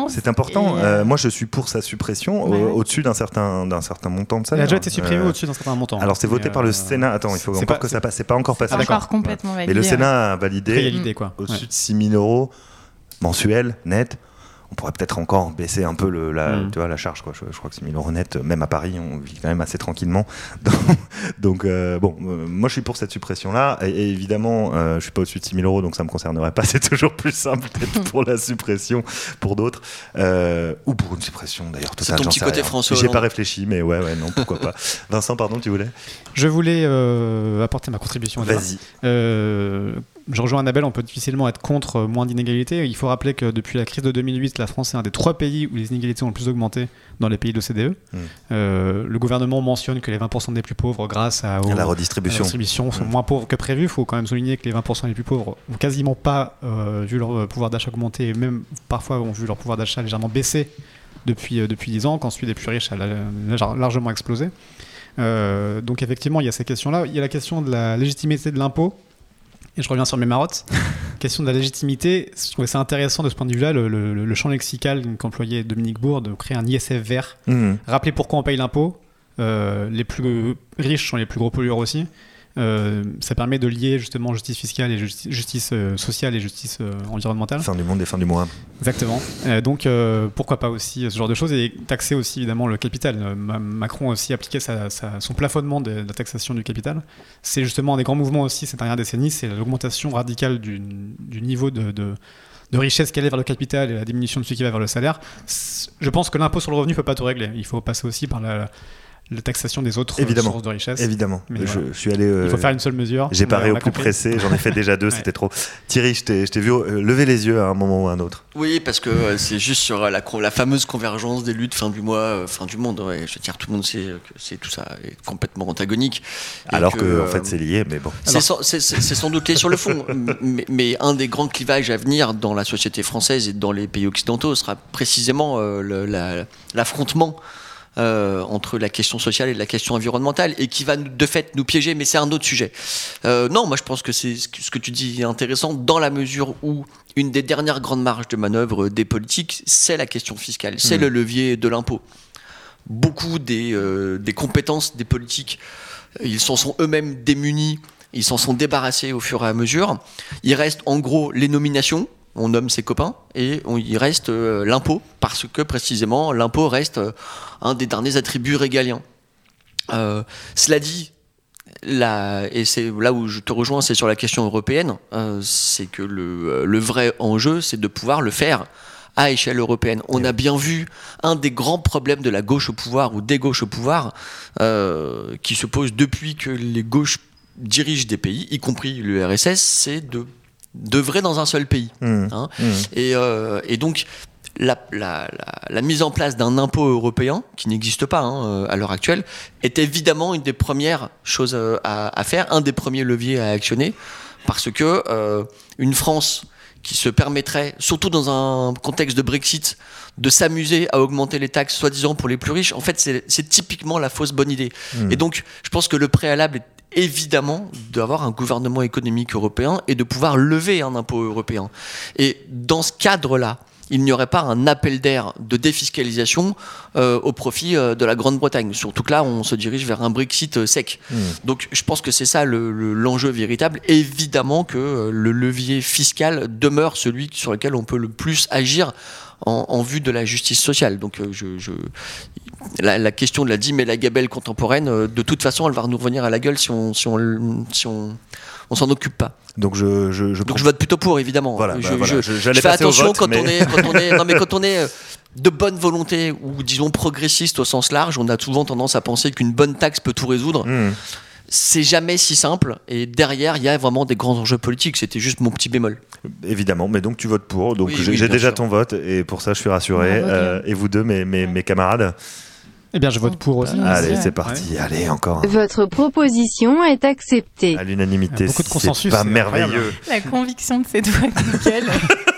non. C'est important. Et, Euh, euh, moi, je suis pour sa suppression Ouais, au-dessus d'un certain, d'un certain montant de Il salaire. a déjà été supprimé Euh, au-dessus d'un certain montant. Alors, c'est voté Mais, par le euh, Sénat. Attends, il faut encore pas- que ça passe. C'est pas encore passé. encore complètement Mais validé. le ouais. Sénat a validé au-dessus de 6 000 euros mensuels, net. On pourrait peut-être encore baisser un peu le, la, Mm. tu vois, la charge. Quoi. Je, je crois que 6 000 euros net, même à Paris, on vit quand même assez tranquillement. <laughs> Donc, donc, euh, bon, euh, moi je suis pour cette suppression-là. Et, et évidemment, euh, je suis pas au-dessus de 6 000 euros, donc ça me concernerait pas. <laughs> C'est toujours plus simple peut-être pour la suppression pour d'autres. Euh, ou pour une suppression d'ailleurs. C'est ton petit côté rien. François J'ai pas réfléchi, mais ouais, ouais, non, pourquoi pas. <laughs> Vincent, pardon, tu voulais? Je voulais euh, apporter ma contribution. Vas-y. Je rejoins Annabelle, on peut difficilement être contre euh, moins d'inégalités. Il faut rappeler que depuis la crise de 2008, la France est un des trois pays où les inégalités ont le plus augmenté dans les pays de l'OCDE. Mm. Euh, le gouvernement mentionne que les 20% des plus pauvres, grâce à, la à la redistribution. distribution, sont Mm. moins pauvres que prévu. Il faut quand même souligner que les 20% les plus pauvres ont quasiment pas euh, vu leur pouvoir d'achat augmenter et même parfois ont vu leur pouvoir d'achat légèrement baisser depuis, euh, depuis 10 ans, qu'ensuite les plus riches a la- la- largement explosé. Donc effectivement, il y a ces questions-là. Il y a la question de la légitimité de l'impôt. Et je reviens sur mes marottes. <laughs> question de la légitimité, je trouvais ça intéressant de ce point de vue-là, le, le- le champ lexical qu'employait Dominique Bourg de créer un ISF vert. Mhm. Rappeler pourquoi on paye l'impôt. Euh, les plus riches sont les plus gros pollueurs aussi. Euh, ça permet de lier justement justice fiscale et justi- justice euh, sociale et justice euh, environnementale. Fin du monde et fin du mois. Exactement. Donc pourquoi pas aussi ce genre de choses et taxer aussi évidemment le capital. Ma- Macron a aussi appliqué sa- sa- son plafonnement de, de la taxation du capital. C'est justement un des grands mouvements aussi ces dernières décennies, c'est l'augmentation radicale du, du niveau de, de- de richesse qui allait vers le capital et la diminution de celui qui va vers le salaire. Je pense que l'impôt sur le revenu peut pas tout régler. Il faut passer aussi par la, la taxation des autres euh, Évidemment. sources de richesse. Évidemment. Mais je, voilà. je suis allé. euh, Il faut faire une seule mesure. J'ai paré au plus compris. pressé, j'en ai fait déjà deux, <laughs> Ouais. c'était trop. Thierry, je t'ai je t'ai vu euh, lever les yeux à un moment ou à un autre. Oui, parce que euh, c'est juste sur euh, la, fameuse convergence des luttes fin du mois, euh, fin du monde. Ouais, je veux dire, tout le monde sait que c'est tout ça est complètement antagonique. Alors que, en euh, fait, c'est lié, mais bon. C'est sans, c'est- c'est- c'est sans doute lié sur le fond, mais, mais un des grands clivages à venir dans la société française et dans les pays occidentaux sera précisément euh, le- la- l'affrontement euh, entre la question sociale et la question environnementale, et qui va de fait nous piéger, mais c'est un autre sujet. Euh, non, moi je pense que c'est ce que tu dis est intéressant dans la mesure où une des dernières grandes marges de manœuvre des politiques, c'est la question fiscale, c'est Mhm. le levier de l'impôt. Beaucoup des, euh, des compétences des politiques, ils s'en sont eux-mêmes démunis, ils s'en sont débarrassés au fur et à mesure. Il reste en gros les nominations, on nomme ses copains, et il reste euh, l'impôt, parce que précisément l'impôt reste euh, un des derniers attributs régaliens. Euh, cela dit, et c'est là où je te rejoins, c'est sur la question européenne, c'est que le, vrai enjeu, c'est de pouvoir le faire à échelle européenne. On a bien vu un des grands problèmes de la gauche au pouvoir ou des gauches au pouvoir qui se pose depuis que les gauches dirigent des pays, y compris l'URSS, c'est de d'œuvrer dans un seul pays. Mhm. Hein. Et, euh, et donc, la, la- la- la mise en place d'un impôt européen, qui n'existe pas hein, euh, à l'heure actuelle, est évidemment une des premières choses euh, à, à faire, un des premiers leviers à actionner, parce que euh, une France qui se permettrait, surtout dans un contexte de Brexit, de s'amuser à augmenter les taxes soi-disant pour les plus riches, en fait, c'est typiquement la fausse bonne idée. Mhm. Et donc, je pense que le préalable est évidemment d'avoir un gouvernement économique européen et de pouvoir lever un impôt européen. Et dans ce cadre-là, il n'y aurait pas un appel d'air de défiscalisation euh, au profit euh, de la Grande-Bretagne. Surtout que là, on se dirige vers un Brexit euh, sec. Mhm. Donc je pense que c'est ça le- le- l'enjeu véritable. Évidemment que le levier fiscal demeure celui sur lequel on peut le plus agir en, en vue de la justice sociale. Donc euh, je, je- la, la question de la dîme et la gabelle contemporaine, euh, de toute façon, elle va nous revenir à la gueule si on si on, si on, on s'en occupe pas. Donc je, je, je Donc je vote plutôt pour, évidemment. Voilà, je, bah voilà, je- fais attention vote, quand, mais- on est, quand on est, <laughs> non mais quand on est euh, de bonne volonté ou disons progressiste au sens large, on a souvent tendance à penser qu'une bonne taxe peut tout résoudre. Mhm. C'est jamais si simple. Et derrière, il y a vraiment des grands enjeux politiques. C'était juste mon petit bémol. Évidemment, mais donc tu votes pour, donc Oui, j'ai oui, déjà sûr. ton vote et pour ça je suis rassuré. Bravo, Euh, et vous deux, mes, mes, mes camarades Eh bien, je vote pour aussi. Ah, Allez, ouais. c'est parti, allez encore. un. Votre proposition est acceptée. À l'unanimité, Beaucoup de c'est consensus, pas c'est merveilleux. La conviction de cette voix nickel. <laughs>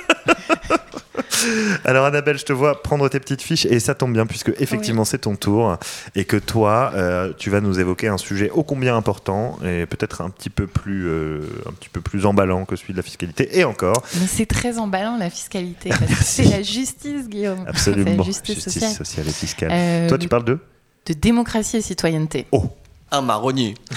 <laughs> Alors Annabelle, je te vois prendre tes petites fiches et ça tombe bien puisque effectivement c'est ton tour et que toi, euh, tu vas nous évoquer un sujet ô combien important et peut-être un petit peu plus, euh, un petit peu plus emballant que celui de la fiscalité et encore. Mais c'est très emballant la fiscalité. <laughs> c'est la justice, Guillaume. C'est Absolument. la justice, sociale. et fiscale. Euh, Toi, tu parles de De démocratie et citoyenneté. Un marronnier. <laughs>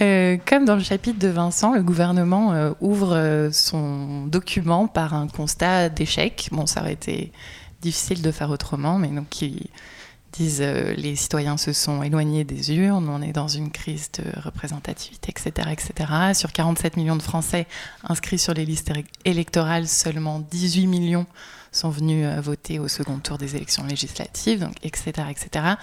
Euh, comme dans le chapitre de Vincent, le gouvernement euh, ouvre euh, son document par un constat d'échec. Bon, ça aurait été difficile de faire autrement, mais donc ils disent les citoyens se sont éloignés des urnes, on est dans une crise de représentativité, etc., etc. Sur 47 millions de Français inscrits sur les listes électorales, seulement 18 millions sont venus voter au second tour des élections législatives, donc etc., etc.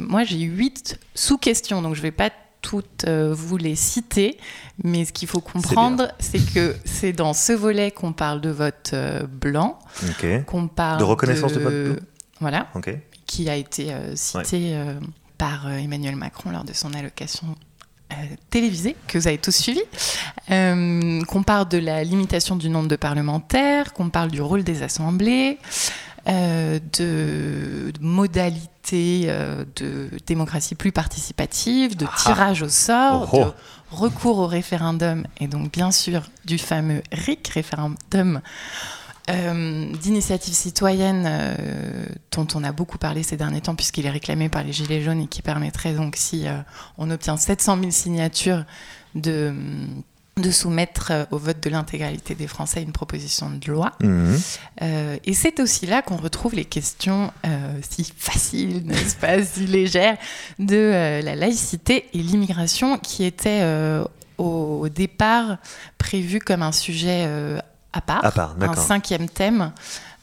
Moi, j'ai huit sous-questions, donc je ne vais pas toutes euh, vous les citer, mais ce qu'il faut comprendre, c'est que c'est dans ce volet qu'on parle de vote euh, blanc, qu'on parle De reconnaissance de vote blanc Voilà, qui a été euh, cité euh, par Emmanuel Macron lors de son allocation euh, télévisée, que vous avez tous suivi, qu'on parle de la limitation du nombre de parlementaires, qu'on parle du rôle des assemblées, euh, de, de modalités euh, de démocratie plus participative, de tirage au sort, Oh oh. de recours au référendum, et donc bien sûr du fameux RIC, référendum euh, d'initiative citoyenne euh, dont on a beaucoup parlé ces derniers temps puisqu'il est réclamé par les Gilets jaunes et qui permettrait donc si euh, on obtient 700 000 signatures de, de soumettre euh, au vote de l'intégralité des Français une proposition de loi. Mhm. Euh, et c'est aussi là qu'on retrouve les questions euh, si faciles, <laughs> n'est-ce pas, si légères, de euh, la laïcité et l'immigration qui étaient au, au départ prévues comme un sujet à part, À part, un cinquième thème.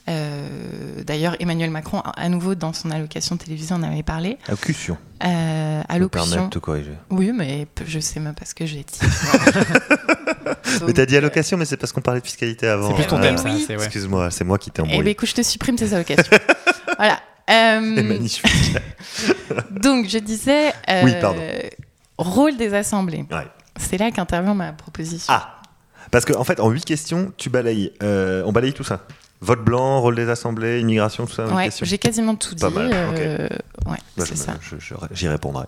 Euh, D'ailleurs, Emmanuel Macron, à nouveau dans son allocation télévisée, en avait parlé. Allocution. Euh, allocution. de te corriger. Oui, mais je sais même pas ce que j'ai dit. <laughs> Mais t'as dit allocation, mais c'est parce qu'on parlait de fiscalité avant. C'est plus ton Euh, thème, oui. ouais. Excuse-moi, c'est moi qui t'ai Eh embrouillé. écoute, je te supprime tes allocations. <laughs> voilà. Euh, C'est magnifique. <laughs> Donc, je disais. euh, Oui, pardon. Rôle des assemblées. Ouais. C'est là qu'intervient ma proposition. Ah Parce qu'en en fait, en huit questions, tu balayes. euh, on balaye tout ça. Vote blanc, rôle des assemblées, immigration, tout ça. ouais, j'ai quasiment tout dit. Pas mal, ok. euh, ouais, Bah, c'est ça. J'y répondrai.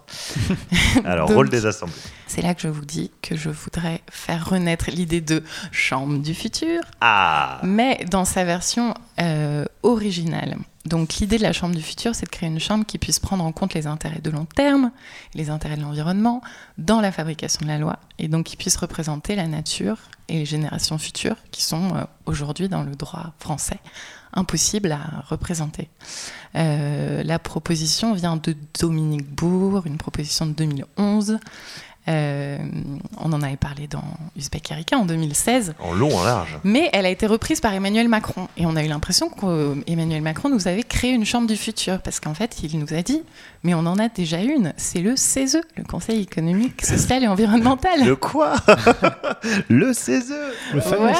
<laughs> Alors, Donc- rôle des assemblées. C'est là que je vous dis que je voudrais faire renaître l'idée de chambre du futur, Ah mais dans sa version euh, originale. Donc l'idée de la chambre du futur, c'est de créer une chambre qui puisse prendre en compte les intérêts de long terme, les intérêts de l'environnement, dans la fabrication de la loi, et donc qui puisse représenter la nature et les générations futures qui sont euh, aujourd'hui dans le droit français impossibles à représenter. Euh, la proposition vient de Dominique Bourg, une proposition de 2011. Euh, on en avait parlé dans Uzbek Erika en 2016. En long, en large. Mais elle a été reprise par Emmanuel Macron. Et on a eu l'impression qu'Emmanuel Macron nous avait créé une chambre du futur. Parce qu'en fait, il nous a dit, mais on en a déjà une. C'est le CESE, le Conseil économique, social et environnemental. Le quoi? <laughs> Le CESE Le fameux Voilà.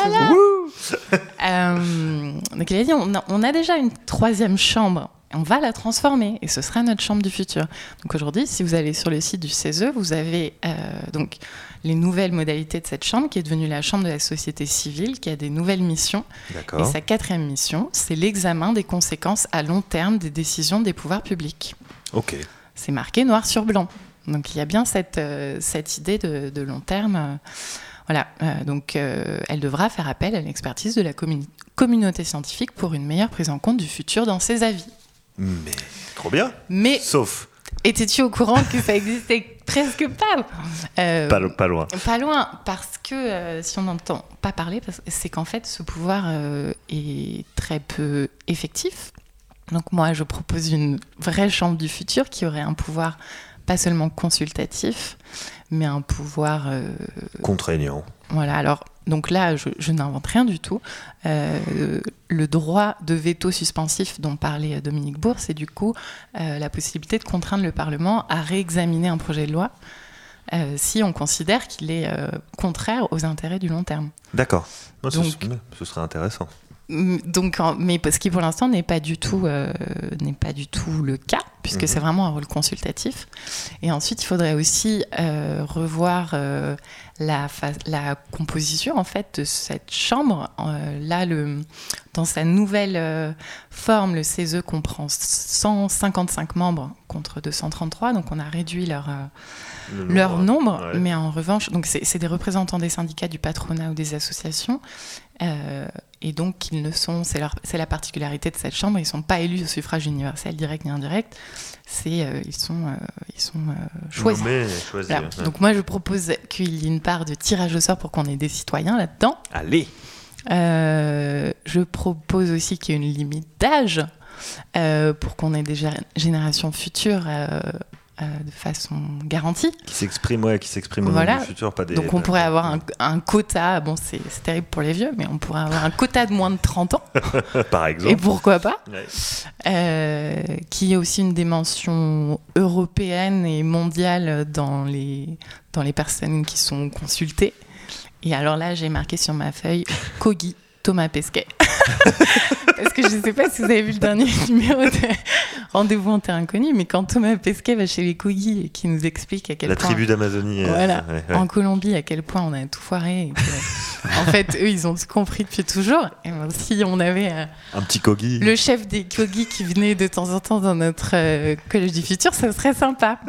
CESE. Euh, donc il a dit, on a, on a déjà une troisième chambre. On va la transformer et ce sera notre chambre du futur. Donc aujourd'hui, si vous allez sur le site du CESE, vous avez euh, donc les nouvelles modalités de cette chambre qui est devenue la chambre de la société civile, qui a des nouvelles missions. Et sa quatrième mission, c'est l'examen des conséquences à long terme des décisions des pouvoirs publics. Ok. C'est marqué noir sur blanc. Donc il y a bien cette, euh, cette idée de, de long terme. euh, voilà, Euh, donc euh, elle devra faire appel à l'expertise de la communauté scientifique pour une meilleure prise en compte du futur dans ses avis. Mais trop bien. Mais Sauf, étais-tu au courant que ça existait presque pas Euh, pas, lo- pas loin. Pas loin, parce que euh, si on n'entend pas parler, c'est qu'en fait, ce pouvoir euh, est très peu effectif. Donc moi, je propose une vraie chambre du futur qui aurait un pouvoir pas seulement consultatif, mais un pouvoir... Contraignant. voilà, alors, donc là, je, je n'invente rien du tout. Euh, le droit de veto suspensif dont parlait Dominique Bourg, c'est du coup euh, la possibilité de contraindre le Parlement à réexaminer un projet de loi euh, si on considère qu'il est euh, contraire aux intérêts du long terme. D'accord. Ce serait intéressant. Donc, mais ce qui pour l'instant n'est pas du tout euh, n'est pas du tout le cas puisque Mhm. c'est vraiment un rôle consultatif. Et ensuite, il faudrait aussi euh, revoir euh, la, composition en fait de cette chambre. Là, le, dans sa nouvelle forme, le CESE comprend 155 membres contre 233, donc on a réduit leur Le leur nombre, ouais. mais en revanche, donc c'est des représentants des syndicats, du patronat ou des associations, et donc ils ne sont, c'est leur- c'est la particularité de cette chambre, ils ne sont pas élus au suffrage universel direct ni indirect, c'est euh, ils sont, euh, ils sont euh, choisis. Voilà. Donc moi je propose qu'il y ait une part de tirage au sort pour qu'on ait des citoyens là-dedans. Allez je propose aussi qu'il y ait une limite d'âge pour qu'on ait des gé- générations futures euh, de façon garantie. Qui s'exprime, ouais, qui s'exprime au Voilà. du futur, pas des. Donc on pourrait avoir un, un quota, bon c'est terrible pour les vieux, mais on pourrait avoir un quota de moins de 30 ans, <laughs> Par et exemple. pourquoi pas, Ouais. euh, qui ait aussi une dimension européenne et mondiale dans les, dans les personnes qui sont consultées. Et alors là, j'ai marqué sur ma feuille Kogi Thomas Pesquet. <laughs> <laughs> Parce que je ne sais pas si vous avez vu le dernier <laughs> numéro de Rendez-vous en terre inconnue, mais quand Thomas Pesquet va chez les Kogi et qui nous explique à quel La point tribu d'Amazonie. euh, Voilà. ouais, ouais. en Colombie, à quel point on a tout foiré. et que, <laughs> en fait, eux, ils ont tout compris depuis toujours. Et ben, si on avait euh, Un petit kogi. le chef des Kogi qui venait de temps en temps dans notre euh, collège du futur, ça serait sympa.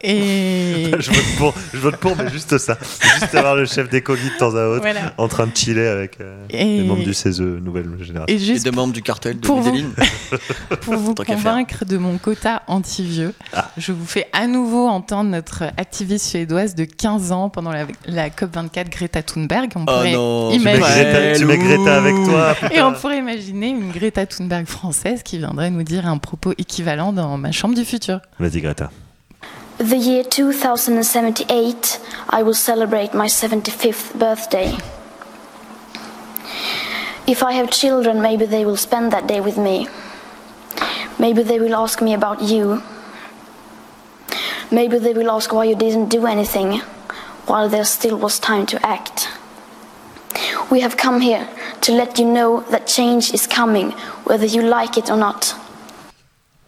Et je, vote pour, je vote pour, mais juste ça. Juste avoir le chef des kogi de temps à autre voilà. en train de chiller avec euh, Et- les membres du CESE Nouvelle Génération. Et Et juste des membres du cartel de pour vous. <laughs> Pour vous convaincre de mon quota anti-vieux, Ah. je vous fais à nouveau entendre notre activiste suédoise de 15 ans pendant la, la COP24 Greta Thunberg. On Oh pourrait non, Tu mets, imaginer- Greta, tu mets Greta avec toi. Et on pourrait imaginer une Greta Thunberg française qui viendrait nous dire un propos équivalent dans ma chambre du futur. Vas-y, Greta. The year 2078, I will celebrate my 75th birthday. If I have children, maybe they will spend that day with me. Maybe they will ask me about you. Maybe they will ask why you didn't do anything while there still was time to act. We have come here to let you know that change is coming, whether you like it or not.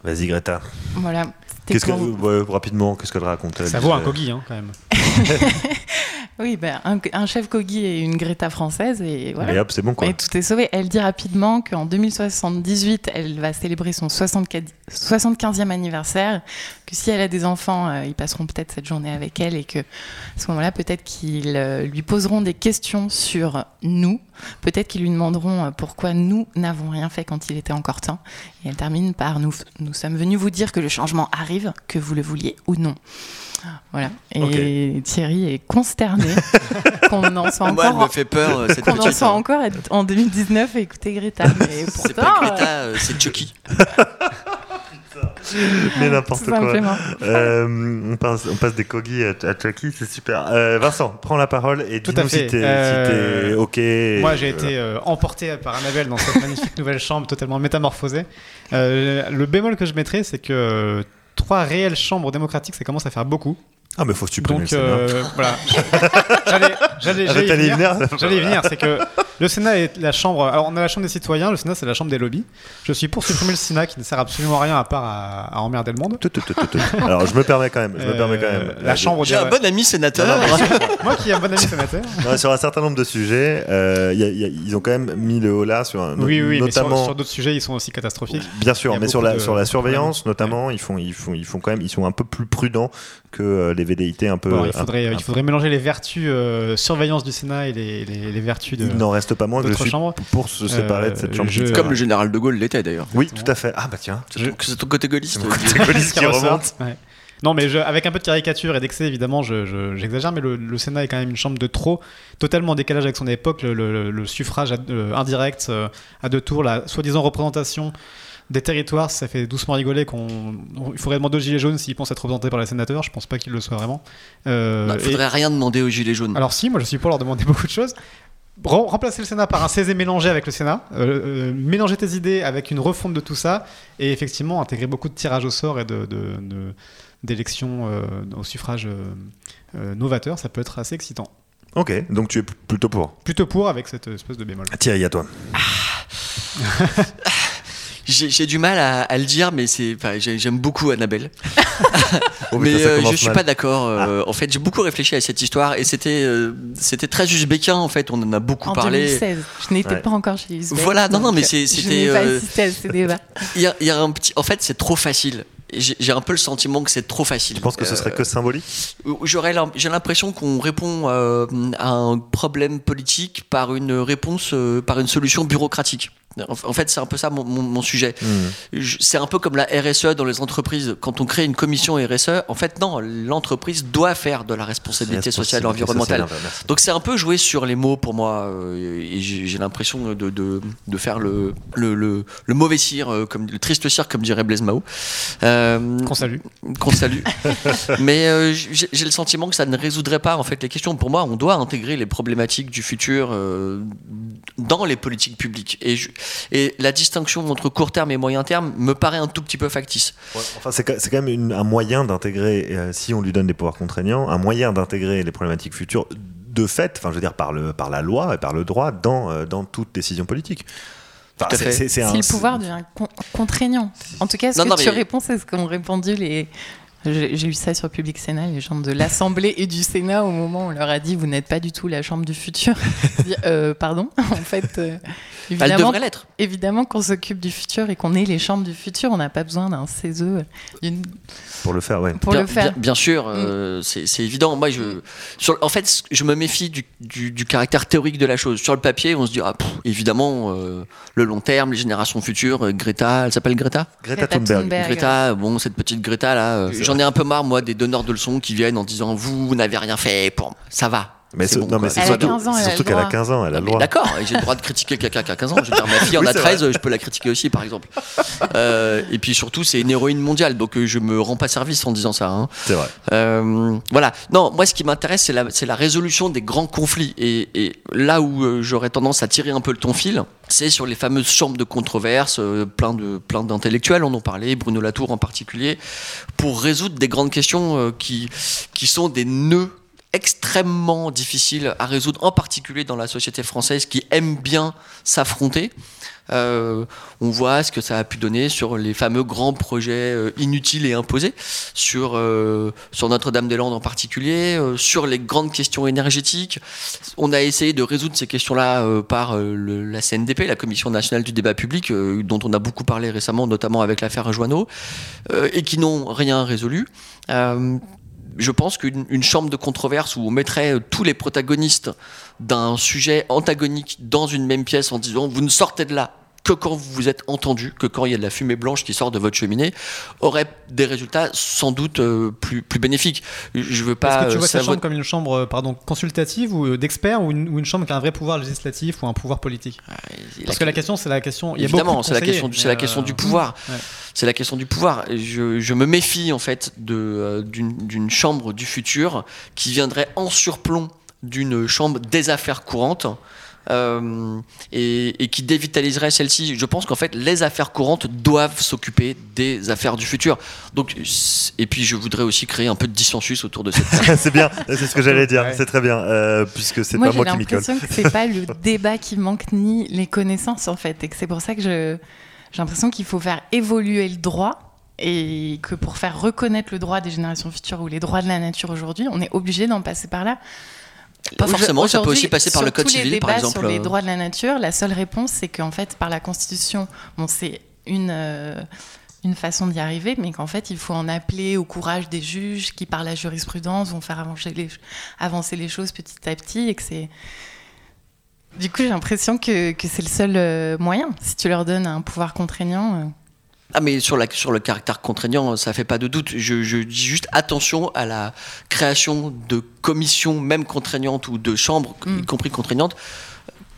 Vas-y, Greta. Voilà. Qu'est-ce que, pour- ouais, rapidement, qu'est-ce qu'elle raconte Ça vaut un Euh, Kogi, hein, quand même. <laughs> <laughs> Oui, ben, un, un chef Kogi et une Greta française et voilà. Et hop, c'est bon quoi. Et tout est sauvé. Elle dit rapidement qu'en 2078, elle va célébrer son 64 75e anniversaire, que si elle a des enfants, euh, ils passeront peut-être cette journée avec elle et que à ce moment-là, peut-être qu'ils euh, lui poseront des questions sur nous, peut-être qu'ils lui demanderont euh, pourquoi nous n'avons rien fait quand il était encore temps. Et elle termine par nous, nous sommes venus vous dire que le changement arrive, que vous le vouliez ou non. Voilà. Et Thierry est consterné <laughs> qu'on en soit Moi, elle encore me fait peur, euh, cette qu'on en soit encore en 2019 et écouter Greta. Mais C'est pas Greta, euh, c'est Chucky. Mais n'importe quoi. Euh, on, passe, on passe des Kogi à, à Chucky, c'est super. Euh, Vincent, prends la parole et Tout dis-nous si t'es Euh, si OK. Moi, j'ai Euh, été euh, emporté par Annabelle dans cette magnifique nouvelle chambre totalement métamorphosée. Euh, le bémol que je mettrais, c'est que euh, trois réelles chambres démocratiques, ça commence à faire beaucoup. Ah, mais faut supprimer Donc le Sénat. euh, voilà. <laughs> J'allais, j'allais, venir. venir J'allais y venir. C'est que le Sénat est la chambre. Alors on a la chambre des citoyens. Le Sénat c'est la chambre des lobbies. Je suis pour supprimer le Sénat qui ne sert absolument à rien à part à, à emmerder le monde. Tout, tout, tout. Alors, je me permets quand même. Je me Euh, permets quand même. La chambre J'ai un bon ami sénateur. Non, non, Moi qui ai un bon ami sénateur. Non, sur un certain nombre de sujets, euh, y a- y a- ils ont quand même mis le haut là sur un, Oui, oui, mais sur, notamment. sur d'autres sujets, ils sont aussi catastrophiques. Bien sûr, mais sur la, de- sur la surveillance Ouais. notamment, ils font, ils font, ils font quand même, ils sont un peu plus prudents que euh, les VDIT un peu. Bon, il, faudrait, un- il faudrait mélanger les vertus euh, surveillance du Sénat et les, les- les vertus de Il n'en reste pas moins que je suis chambres. pour se séparer de cette Euh, chambre. je- Comme le général de Gaulle l'était d'ailleurs. Oui, tout à fait. Ah bah tiens, C'est ton, c'est ton côté gaulliste. mon côté gaulliste qui <laughs> ressort. remonte. Ouais. Non, mais je- avec un peu de caricature et d'excès, évidemment, je- je- j'exagère, mais le, le Sénat est quand même une chambre de trop, totalement en décalage avec son époque, le, le- le suffrage à- euh, indirect euh, à deux tours, la soi-disant représentation des territoires, ça fait doucement rigoler qu'on on- il faudrait demander aux Gilets jaunes s'ils pensent être représentés par les sénateurs, je pense pas qu'ils le soient vraiment. Euh, Il et- Bah, faudrait rien demander aux gilets jaunes. alors si, moi je suis pour leur demander <laughs> beaucoup de choses. Rem- remplacer le Sénat par un CESE mélangé avec le Sénat, euh, euh, mélanger tes idées avec une refonte de tout ça, et effectivement intégrer beaucoup de tirages au sort et de, de- de- d'élections euh, au suffrage euh, euh, novateur, ça peut être assez excitant. Ok, donc tu es plutôt pour. Plutôt pour avec cette espèce de bémol. Thierry, à toi. J'ai <laughs> j'ai du mal à, à le dire, mais c'est, j'aime beaucoup Annabelle. <laughs> Oh, mais euh, je suis mal. pas d'accord. euh, En fait, j'ai beaucoup réfléchi à cette histoire et c'était, euh, c'était très usbéquin. En fait, on en a beaucoup En parlé. 2016, je n'étais Ouais. pas encore chez Uzbek. Voilà, non, non, mais euh, c'était, n'ai pas euh, assisté à ces débats. Il y a, il y a un petit. En fait, c'est trop facile. J'ai j'ai un peu le sentiment que c'est trop facile. Je pense que ce serait que symbolique? Euh, J'aurais l'im- j'ai l'impression qu'on répond euh, à un problème politique par une réponse, euh, par une solution bureaucratique. En fait, c'est un peu ça mon, mon- mon sujet. Mmh. Je- C'est un peu comme la RSE dans les entreprises. Quand on crée une commission RSE, en fait, non, l'entreprise doit faire de la responsabilité sociale et environnementale. Sociale. Donc c'est un peu jouer sur les mots pour moi, euh, et j'ai l'impression de, de, de faire le, le, le, le mauvais cire, euh, comme, le triste cire, comme dirait Blaise Mao. Euh, Qu'on salue. qu'on salue. <laughs> Mais euh, j'ai j'ai le sentiment que ça ne résoudrait pas en fait les questions. Pour moi, on doit intégrer les problématiques du futur euh, dans les politiques publiques. Et, je- et la distinction entre court terme et moyen terme me paraît un tout petit peu factice. Ouais, Enfin, c'est quand c'est quand même une- un moyen d'intégrer, euh, si on lui donne des pouvoirs contraignants, un moyen d'intégrer les problématiques futures de fait, enfin, je veux dire, par, le, par la loi et par le droit dans, euh, dans toute décision politique. Enfin, c'est- fait. c'est- c'est un- Si le pouvoir devient con- contraignant. En tout cas, ce Non, que non, tu mais- réponds, c'est ce qu'ont répondu les. J'ai lu ça sur Public Sénat, les gens de l'Assemblée et du Sénat, au moment où on leur a dit Vous n'êtes pas du tout la chambre du futur. <laughs> Euh, pardon <laughs> En fait, euh, Elle évidemment, devrait l'être. évidemment qu'on s'occupe du futur et qu'on est les chambres du futur, on n'a pas besoin d'un CESE d'une- Pour le faire, ouais. pour bien, le faire. Mm. bien- bien sûr, euh, c'est c'est évident. Moi, je, sur, en fait, je me méfie du, du- du caractère théorique de la chose. Sur le papier, on se dit, ah, pff, évidemment, euh, le long terme, les générations futures, euh, Greta, elle s'appelle Greta? Greta Greta Thunberg. Thunberg. Greta, bon, cette petite Greta là, euh, C'est j'en ai un peu marre, moi, des donneurs de leçons qui viennent en disant, vous n'avez rien fait pour. Ça va. Mais C'est ce- bon, non, mais c'est surtout, 15 ans, elle a surtout le qu'elle a droit. 15 ans, elle a le droit. D'accord, et j'ai le droit de critiquer quelqu'un qui a 15 ans. Je veux dire, ma fille <laughs> en Oui, a c'est 13, je peux la critiquer aussi, par exemple. Euh, et puis surtout, c'est une héroïne mondiale, donc euh, je me rends pas service en disant ça. hein. C'est vrai. Euh, voilà. Non, moi, ce qui m'intéresse, c'est la, c'est la résolution des grands conflits. Et, et là où euh, j'aurais tendance à tirer un peu le ton fil, c'est sur les fameuses chambres de controverse, euh, plein de plein d'intellectuels en ont parlé, Bruno Latour en particulier, pour résoudre des grandes questions qui qui sont des nœuds extrêmement difficiles à résoudre, en particulier dans la société française qui aime bien s'affronter. Euh, on voit ce que ça a pu donner sur les fameux grands projets euh, inutiles et imposés, sur, euh, sur Notre-Dame-des-Landes en particulier, euh, sur les grandes questions énergétiques. On a essayé de résoudre ces questions-là euh, par euh, le- la CNDP, la Commission nationale du débat public, dont on a beaucoup parlé récemment, notamment avec l'affaire Joanneau, et qui n'ont rien résolu. Je pense qu'une une chambre de controverse où on mettrait euh, tous les protagonistes d'un sujet antagonique dans une même pièce en disant vous ne sortez de là que quand vous vous êtes entendu, que quand il y a de la fumée blanche qui sort de votre cheminée, aurait des résultats sans doute euh, plus, plus bénéfiques. Je veux pas. Est-ce que tu euh, vois cette savouer- chambre comme une chambre euh, pardon, consultative ou euh, d'experts ou une, ou une chambre qui a un vrai pouvoir législatif ou un pouvoir politique Parce que la question, c'est la question. Il y a Évidemment, de c'est la question, la question euh, du pouvoir. C'est la question du pouvoir. Je, me méfie en fait euh, d'une chambre du futur qui viendrait en surplomb d'une chambre des affaires courantes. Euh, et, et qui dévitaliserait celle-ci. Je pense qu'en fait, les affaires courantes doivent s'occuper des affaires du futur. Donc, et puis, je voudrais aussi créer un peu de dissensus autour de cette <laughs> c'est bien, c'est ce que j'allais dire. Ouais. C'est très bien, euh, puisque c'est pas j'ai moi qui m'y colle. l'impression que c'est pas le <laughs> débat qui manque ni les connaissances en fait, et que c'est pour ça que je j'ai l'impression qu'il faut faire évoluer le droit et que pour faire reconnaître le droit des générations futures ou les droits de la nature aujourd'hui, on est obligé d'en passer par là. Pas forcément, ça peut aussi passer par le code civil, par exemple. Sur les euh, droits de la nature, la seule réponse, c'est qu'en fait, par la Constitution, bon, c'est une, euh, une façon d'y arriver, mais qu'en fait, il faut en appeler au courage des juges qui, par la jurisprudence, vont faire avancer les, avancer les choses petit à petit et que c'est. Du coup, j'ai l'impression que, que c'est le seul euh, moyen. Si tu leur donnes un pouvoir contraignant. Ah mais sur, la, sur le caractère contraignant, ça fait pas de doute. Je, je dis juste attention à la création de commissions, même contraignantes, ou de chambres, Mm. y compris contraignantes,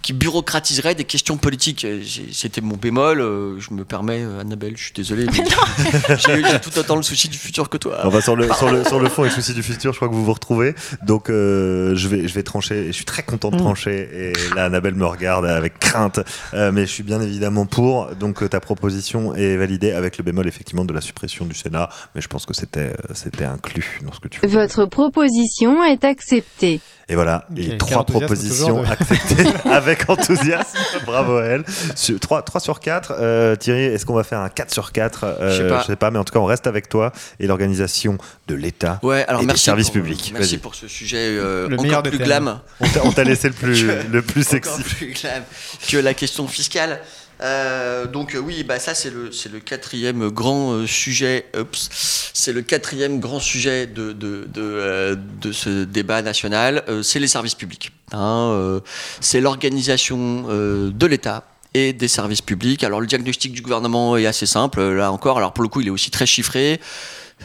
qui bureaucratiseraient des questions politiques. C'était mon bémol. euh, je me permets, euh, Annabelle, je suis désolé. mais <laughs> <laughs> J'ai tout autant le souci du futur que toi. On va sur le, sur, le, sur le fond et le souci du futur, je crois que vous vous retrouvez. Donc euh, je, vais, je vais trancher, et je suis très content de trancher. Et là, Annabelle me regarde avec crainte. Euh, mais je suis bien évidemment pour. Donc euh, ta proposition est validée avec le bémol effectivement de la suppression du Sénat. Mais je pense que c'était c'était inclus dans ce que tu fais. Votre proposition est acceptée. Et voilà, Ok, et trois propositions de- acceptées <laughs> avec enthousiasme. Bravo à elle. Sur, 3, sur 4. Thierry, est-ce qu'on va faire un 4 sur 4 euh, Je sais pas. sais pas, mais en tout cas, on reste avec toi et l'organisation de l'État. Ouais, alors Et des merci services pour, publics. Merci pour ce sujet euh, Le encore des plus glam. On t'a- laissé le plus, <laughs> le plus encore sexy. plus glam que la question fiscale. Euh, donc euh, oui, bah ça c'est le le quatrième grand euh, sujet. C'est le quatrième grand sujet de de de, de ce débat national. Euh, c'est les services publics. Hein, c'est l'organisation de l'État et des services publics. Alors le diagnostic du gouvernement est assez simple, là encore, alors pour le coup il est aussi très chiffré.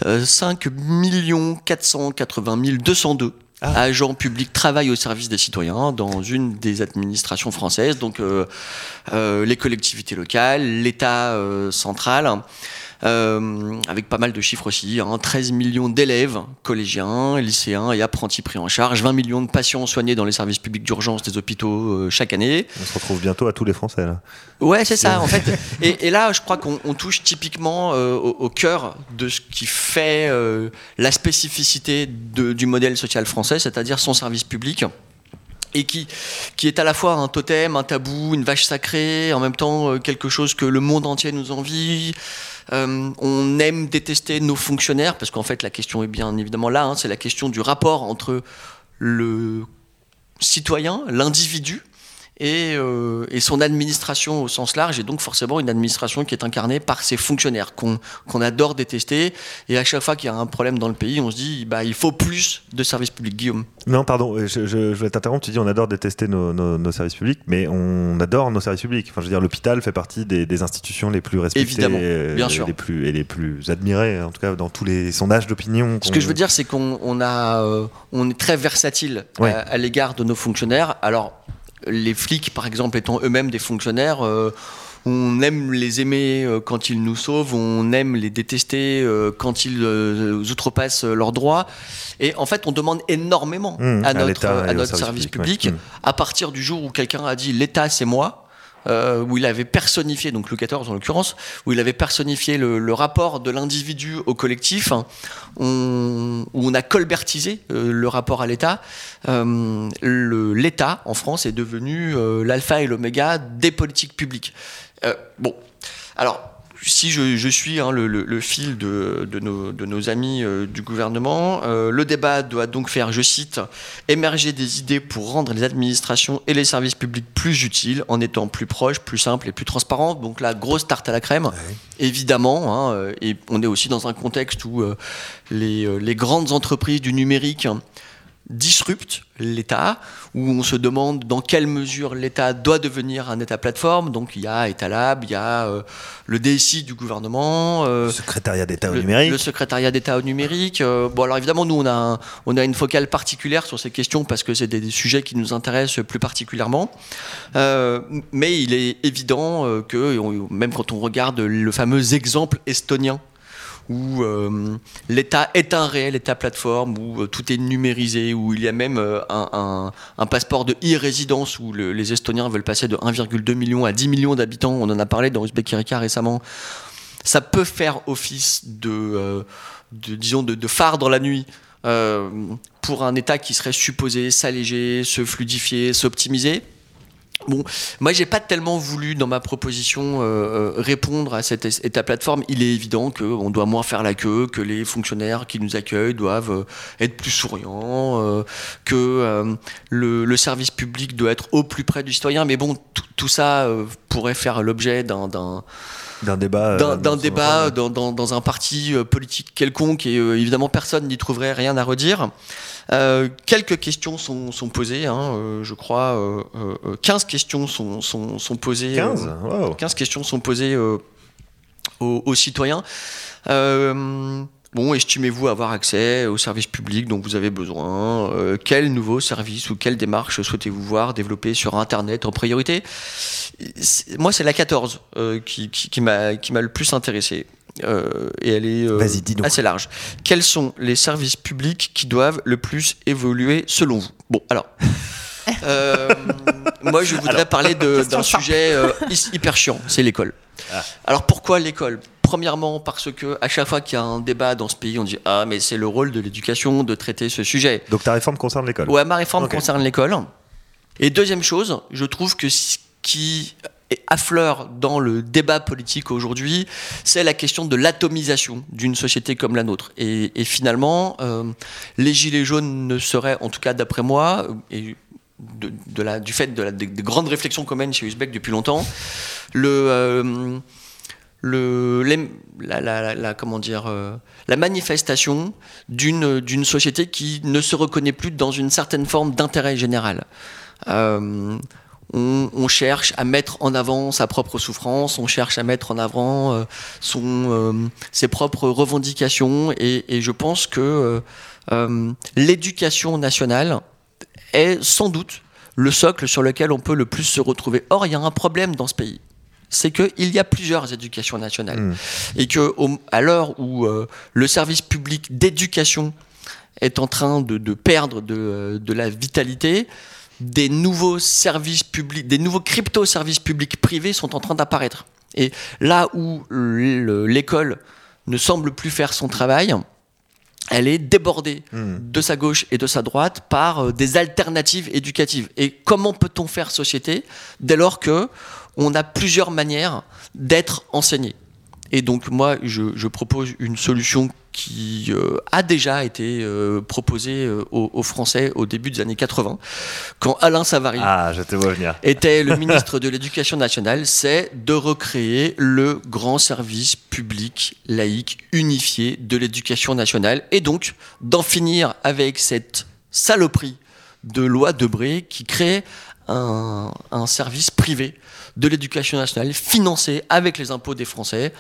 Euh, 5 480 202 agents publics travaillent au service des citoyens dans une des administrations françaises, donc euh, euh, les collectivités locales, l'État euh, central. Euh, avec pas mal de chiffres aussi, hein, 13 millions d'élèves, collégiens, lycéens et apprentis pris en charge, 20 millions de patients soignés dans les services publics d'urgence des hôpitaux euh, chaque année. On se retrouve bientôt à tous les Français là. Ouais, c'est ça, <laughs> en fait. Et, et là, je crois qu'on on touche typiquement euh, au, au cœur de ce qui fait la spécificité de- du modèle social français, c'est-à-dire son service public. Et qui, qui est à la fois un totem, un tabou, une vache sacrée, en même temps quelque chose que le monde entier nous envie. Euh, on aime détester nos fonctionnaires, parce qu'en fait la question est bien évidemment là, hein, c'est la question du rapport entre le citoyen, l'individu, et, euh, et son administration au sens large, et donc forcément une administration qui est incarnée par ses fonctionnaires, qu'on adore détester. Et à chaque fois qu'il y a un problème dans le pays, on se dit, bah, il faut plus de services publics. Guillaume. Non, pardon, je, je, je vais t'interrompre. Tu dis on adore détester nos, nos- nos services publics, mais on adore nos services publics. Enfin, je veux dire, l'hôpital fait partie des, des institutions les plus respectées, Évidemment, euh, bien sûr. les plus, et les plus admirées, en tout cas dans tous les sondages d'opinion. Ce que je veux dire, c'est qu'on on a, euh, on est très versatile Ouais. à, à l'égard de nos fonctionnaires. Alors, les flics, par exemple, étant eux-mêmes des fonctionnaires, euh, on aime les aimer euh, quand ils nous sauvent, on aime les détester euh, quand ils euh, outrepassent leurs droits. Et en fait, on demande énormément Mmh, à notre, à notre service service public, public, ouais. Mmh. à partir du jour où quelqu'un a dit l'État, c'est moi. Euh, où il avait personnifié, donc Louis XIV en l'occurrence, où il avait personnifié le, rapport de l'individu au collectif, où on a colbertisé euh, le rapport à l'État. Euh, L'État, en France, est devenu l'alpha et l'oméga des politiques publiques. Bon, alors, si je, je suis hein, le, le- le fil de, de nos, de nos amis euh, du gouvernement, euh, le débat doit donc faire, je cite, émerger des idées pour rendre les administrations et les services publics plus utiles en étant plus proches, plus simples et plus transparents. Donc la grosse tarte à la crème, évidemment. hein, euh, et on est aussi dans un contexte où les, les grandes entreprises du numérique hein, disruptent l'État, où on se demande dans quelle mesure l'État doit devenir un État plateforme. Donc il y a Etalab, il y a euh, le DSI du gouvernement, euh, Le secrétariat d'État au numérique. le secrétariat d'État au numérique. Euh, bon, alors évidemment, nous, on a, un- on a une focale particulière sur ces questions parce que c'est des, des sujets qui nous intéressent plus particulièrement. Mais il est évident que, on- même quand on regarde le fameux exemple estonien, où euh, l'État est un réel État plateforme, où euh, tout est numérisé, où il y a même euh, un, passeport de e-résidence, où le- les Estoniens veulent passer de 1,2 million à 10 millions d'habitants. On en a parlé dans Uzbek Erika récemment. Ça peut faire office de, de disons, de, phare dans la nuit. pour un État qui serait supposé s'alléger, se fluidifier, s'optimiser. Bon, moi j'ai pas tellement voulu dans ma proposition euh, euh, répondre à cet es- état plateforme. Il est évident qu'on doit moins faire la queue, que les fonctionnaires qui nous accueillent doivent euh, être plus souriants, que le, service public doit être au plus près du citoyen. Mais bon, tout- ça pourrait faire l'objet d'un- d'un débat. euh, d'un dans débat dans, dans- dans un parti euh, politique quelconque et euh, évidemment personne n'y trouverait rien à redire. Euh, quelques questions sont, sont posées, hein, euh, je crois, euh, euh, euh, 15 questions sont, sont, sont posées. euh, 15 Wow. 15 questions sont posées euh, aux, aux citoyens. Euh, bon, estimez-vous avoir accès aux services publics dont vous avez besoin Euh, Quels nouveaux services ou quelles démarches souhaitez-vous voir développées sur Internet en priorité? Moi, c'est la 14 euh, qui, qui, qui m'a le plus intéressé. Euh, et elle est euh, assez large. Quels sont les services publics qui doivent le plus évoluer selon vous? Bon, alors. <laughs> euh, moi, je voudrais parler d'un sujet euh, hy- hyper chiant, c'est l'école. Alors pourquoi l'école? Premièrement, parce que à chaque fois qu'il y a un débat dans ce pays, on dit ah mais c'est le rôle de l'éducation de traiter ce sujet. Donc ta réforme concerne l'école. Ouais, ma réforme concerne l'école. Et deuxième chose, je trouve que ce qui affleure dans le débat politique aujourd'hui, c'est la question de l'atomisation d'une société comme la nôtre. Et, et finalement, euh, les gilets jaunes ne seraient, en tout cas d'après moi, et de, de la, du fait de la, des, des grandes réflexions qu'on mène chez Uzbek depuis longtemps, le, euh, euh, la manifestation d'une société qui ne se reconnaît plus dans une certaine forme d'intérêt général. Euh, on, cherche à mettre en avant sa propre souffrance, on cherche à mettre en avant euh, ses propres revendications, et, je pense que l'éducation nationale est sans doute le socle sur lequel on peut le plus se retrouver. Or, il y a un problème dans ce pays. C'est qu'il y a plusieurs éducations nationales. Mm. Et que, au- à l'heure où euh, le service public d'éducation est en train de, de perdre de, de la vitalité, des nouveaux services publics, des nouveaux crypto-services publics privés sont en train d'apparaître. Et là où le- l'école ne semble plus faire son travail, elle est débordée Mm. de sa gauche et de sa droite par euh, des alternatives éducatives. Et comment peut-on faire société dès lors que on a plusieurs manières d'être enseigné Et donc moi, je, je propose une solution qui euh, a déjà été euh, proposée euh, aux, aux Français au début des années 80, quand Alain Savary Ah, je te vois venir. <laughs> était le ministre de l'Éducation nationale, c'est de recréer le grand service public laïque unifié de l'éducation nationale et donc d'en finir avec cette saloperie de loi Debré qui crée un, un service privé de l'éducation nationale financé avec les impôts des Français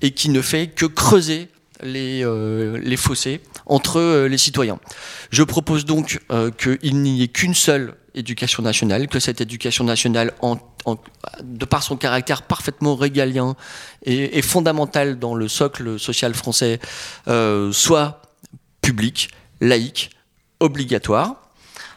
et qui ne fait que creuser les, euh, fossés entre euh, les citoyens. Je propose donc euh, qu'il n'y ait qu'une seule éducation nationale, que cette éducation nationale, de par son caractère parfaitement régalien et, et fondamental dans le socle social français, euh, soit publique, laïque, obligatoire,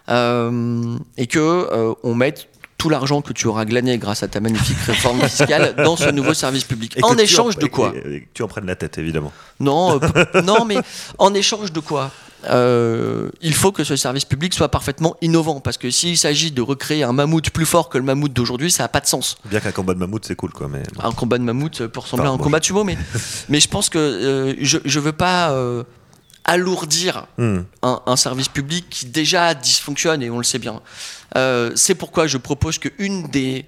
et que on mette tout l'argent que tu auras glané grâce à ta magnifique réforme fiscale dans ce nouveau service public. Et En échange de quoi et- et que tu en prennes la tête, évidemment. non, euh, <laughs> non, mais en échange de quoi Euh, Il faut que ce service public soit parfaitement innovant, parce que s'il s'agit de recréer un mammouth plus fort que le mammouth d'aujourd'hui, ça n'a pas de sens. Bien qu'un combat de mammouth, c'est cool, quoi. Mais Un combat de mammouth peut ressembler Enfin, à un bon, combat de sumo, mais, <laughs> mais je pense que euh, je ne veux pas euh, alourdir Hmm. un, un service public qui déjà dysfonctionne et on le sait bien. Euh, c'est pourquoi je propose qu'une des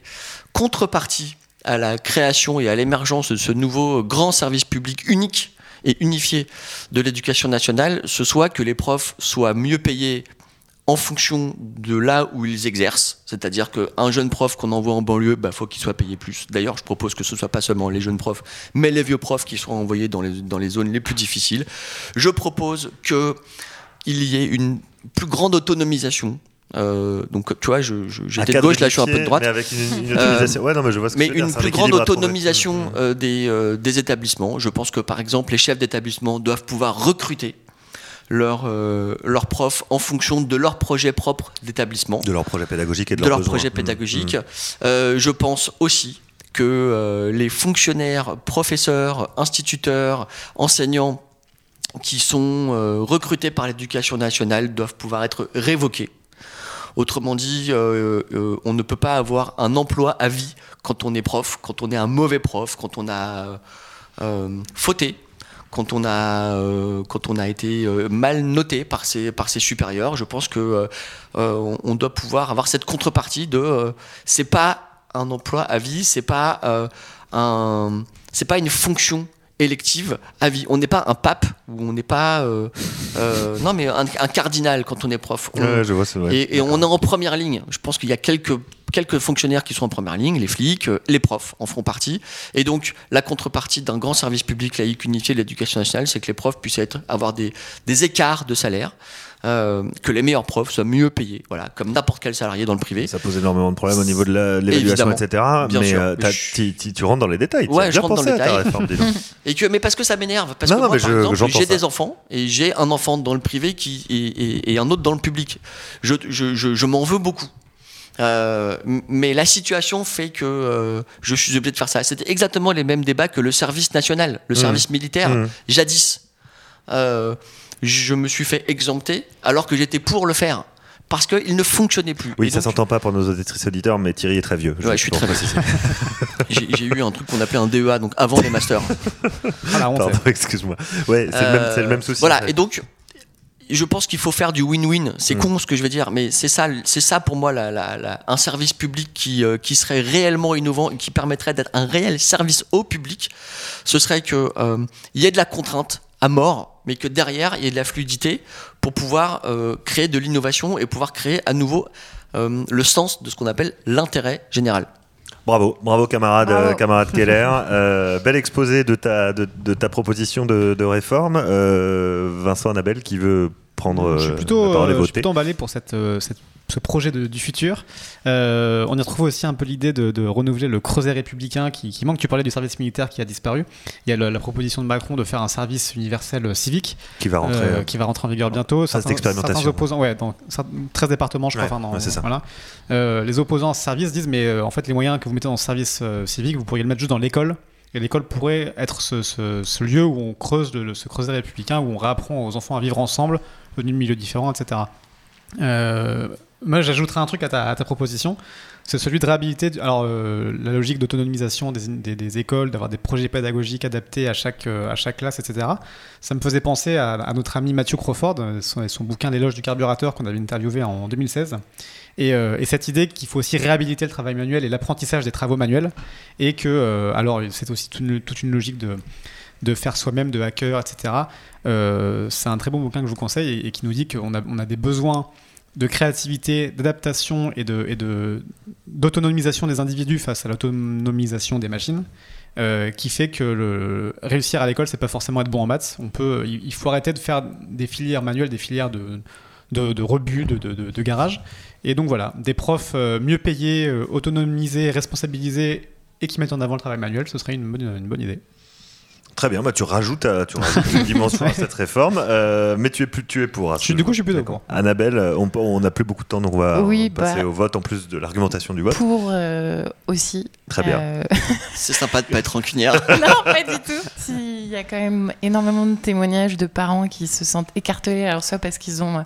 contreparties à la création et à l'émergence de ce nouveau grand service public unique et unifié de l'éducation nationale, ce soit que les profs soient mieux payés en fonction de là où ils exercent. C'est-à-dire qu'un jeune prof qu'on envoie en banlieue, il faut qu'il soit payé plus. D'ailleurs, je propose que ce ne soit pas seulement les jeunes profs, mais les vieux profs qui soient envoyés dans les, dans les zones les plus difficiles. Je propose qu'il y ait une plus grande autonomisation. Euh, donc, tu vois, j'étais de gauche, là je suis un peu de droite. Mais avec une, une autonomisation. ouais, non, mais je vois ce que Mais tu veux dire, une c'est un plus grande autonomisation Hmm. euh, des, euh, des établissements. Je pense que par exemple les chefs d'établissement doivent pouvoir recruter leurs euh, leurs profs en fonction de leur projet propre d'établissement, De leur projet pédagogique et de, de leur projet Hmm. pédagogique. Hmm. Euh, je pense aussi que euh, les fonctionnaires, professeurs, instituteurs, enseignants qui sont euh, recrutés par l'éducation nationale doivent pouvoir être révoqués. Autrement dit, euh, euh, on ne peut pas avoir un emploi à vie quand on est prof, quand on est un mauvais prof, quand on a euh, fauté, quand on a, euh, quand on a été euh, mal noté par ses, par ses supérieurs. Je pense que euh, on- on doit pouvoir avoir cette contrepartie de c'est pas un emploi à vie, c'est pas un, c'est pas une fonction élective à vie. On n'est pas un pape ou on n'est pas euh, euh, non mais un, un cardinal quand on est prof. On- Ouais, je vois, c'est vrai. et, et on est en première ligne. Je pense qu'il y a quelques, quelques fonctionnaires qui sont en première ligne, les flics, euh, les profs en font partie. Et donc, la contrepartie d'un grand service public laïque unifié de l'éducation nationale, c'est que les profs puissent être, avoir des, des écarts de salaire, euh, que les meilleurs profs soient mieux payés, voilà, comme n'importe quel salarié dans le privé. Ça pose énormément de problèmes au niveau de l'évaluation, etc. Bien mais sûr. euh, t'as- Je- tu- tu tu rentres dans les détails. Ouais, je rentre dans pensé le à ta détail. réforme. <laughs> Et que, mais parce que ça m'énerve. Parce Non, que non, moi, mais par je- exemple, j'ai des enfants et j'ai un enfant dans le privé qui, et, et- et un autre dans le public. Je, je m'en veux beaucoup. Euh, mais la situation fait que euh, je suis obligé de faire ça. C'était exactement les mêmes débats que le service national, le Mmh. service militaire, Mmh. jadis. Euh, je me suis fait exempter alors que j'étais pour le faire. Parce qu'il ne fonctionnait plus. Oui, Et ça donc, s'entend pas pour nos auditrices auditeurs, mais Thierry est très vieux. Ouais, je suis très préciser. <laughs> J'ai j'ai eu un truc qu'on appelait un DEA, donc avant les masters. Ah, la honte, Pardon, <laughs> excuse-moi. Ouais, c'est le, même- c'est le même souci. en Voilà, fait. et donc, je pense qu'il faut faire du win-win. C'est Mm. con ce que je vais dire, mais c'est ça, c'est ça pour moi la- la- la- un service public qui, euh, qui serait réellement innovant et qui permettrait d'être un réel service au public. Ce serait que euh, il y ait de la contrainte à mort, mais que derrière il y ait de la fluidité pour pouvoir euh, créer de l'innovation et pouvoir créer à nouveau euh, le sens de ce qu'on appelle l'intérêt général. Bravo, bravo camarade, Bravo. euh, camarade Keller. <laughs> Euh, bel exposé de ta, de, de ta proposition de, de réforme. Euh, Vincent Annabelle qui veut prendre je suis plutôt, la parole et euh, je suis voter. plutôt emballé pour cette, cette- ce projet de- du futur. Euh, on y retrouve aussi un peu l'idée de, de renouveler le creuset républicain qui, qui manque. Tu parlais du service militaire qui a disparu. Il y a le- la proposition de Macron de faire un service universel euh, civique Qui va rentrer. euh, qui va rentrer en vigueur bientôt. d'expérimentation. certains opposants, ouais, dans certains- 13 départements, je crois. Ouais, enfin, dans- ouais, c'est ça. Voilà. Euh, les opposants à ce service disent mais en fait les moyens que vous mettez dans ce service civique, vous pourriez le mettre juste dans l'école. Et l'école pourrait être ce, ce- ce lieu où on creuse le, le- ce creuset républicain, où on réapprend aux enfants à vivre ensemble, venus de milieux différents, etc. Euh, moi, j'ajouterais un truc à ta, proposition, c'est celui de réhabiliter. Alors, euh, la logique d'autonomisation des, écoles, d'avoir des projets pédagogiques adaptés à chaque, euh, classe, etc. Ça me faisait penser à, notre ami Mathieu Crawford, euh, son, bouquin L'éloge du carburateur qu'on avait interviewé en 2016. Et, et cette idée qu'il faut aussi réhabiliter le travail manuel et l'apprentissage des travaux manuels, et que, alors, c'est aussi toute une, logique de, faire soi-même, de hacker, etc. C'est un très bon bouquin que je vous conseille et, qui nous dit qu'on a, on a des besoins de créativité, d'adaptation et de, d'autonomisation des individus face à l'autonomisation des machines, euh, qui fait que réussir à l'école, c'est pas forcément être bon en maths. On peut, il, faut arrêter de faire des filières manuelles, des filières de, de, de rebut, de, de, de- garage. Et donc voilà, des profs euh, mieux payés, euh, autonomisés, responsabilisés et qui mettent en avant le travail manuel, ce serait une bonne idée. Très bien, bah, tu rajoutes, euh, tu rajoutes une dimension à cette réforme, euh, mais tu es, plus, tu es pour. à Je du coup, je suis plutôt D'accord. Annabelle, euh, on n'a plus beaucoup de temps, donc on va Oui, passer bah- au vote en plus de l'argumentation du vote. Pour euh, aussi. Très bien. Euh, <laughs> C'est sympa de pas être rancunière. <laughs> non, pas du tout. Il y a quand même énormément de témoignages de parents qui se sentent écartelés, alors soit parce qu'ils ont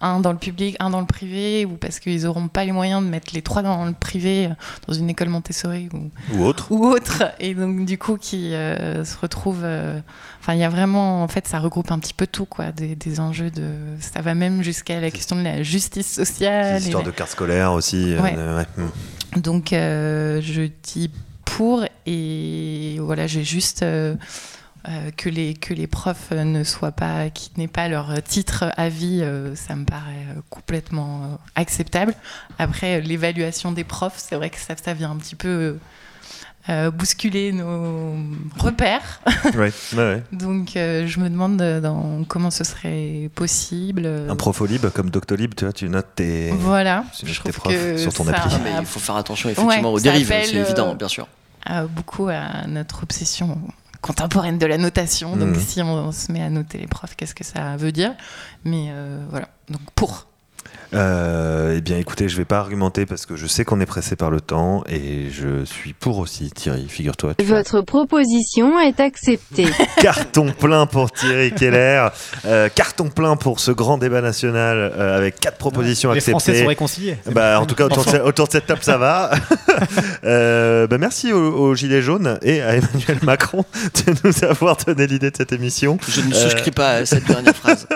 un dans le public, un dans le privé, ou parce qu'ils n'auront pas les moyens de mettre les trois dans le privé, euh, dans une école Montessori ou, Ou autre. ou autre, et donc du coup qui euh, se retrouvent. euh, Enfin, il y a vraiment, en fait, ça regroupe un petit peu tout, quoi, des, des enjeux de. Ça va même jusqu'à la question de la justice sociale. La- de cartes scolaires aussi. euh, Ouais. hmm. donc je dis pour et voilà, j'ai juste euh, euh, que, les, que les profs ne soient pas, qui n'aient pas leur titre à vie, euh, ça me paraît euh, complètement euh, acceptable. Après, euh, l'évaluation des profs, c'est vrai que ça, ça vient un petit peu euh, bousculer nos repères. Ouais, ouais, ouais. <laughs> Donc euh, je me demande euh, dans, comment ce serait possible. Un profo-lib comme Doctolib, tu vois, tu notes tes. Voilà, Tu je notes tes profs sur ton ça- appli. Ah, il faut faire attention effectivement Ouais, aux dérives, c'est évident, euh, bien sûr. euh, beaucoup à notre obsession contemporaine de la notation. Donc, Mhm. si on, se met à noter les profs, qu'est-ce que ça veut dire? Mais euh, voilà, donc pour. Euh, eh bien, écoutez, je vais pas argumenter parce que je sais qu'on est pressé par le temps et je suis pour aussi, Thierry. Figure-toi. as Votre proposition est acceptée. <laughs> carton plein pour Thierry Keller. Euh, carton plein pour ce grand débat national euh, avec quatre propositions Les Français acceptées. sont réconciliés. Bah, en tout cas, autour de, ce- autour de cette table, ça va. <laughs> Euh, bah, merci aux, aux Gilets jaunes et à Emmanuel Macron de nous avoir donné l'idée de cette émission. Je ne Euh, souscris pas à cette dernière <laughs> phrase.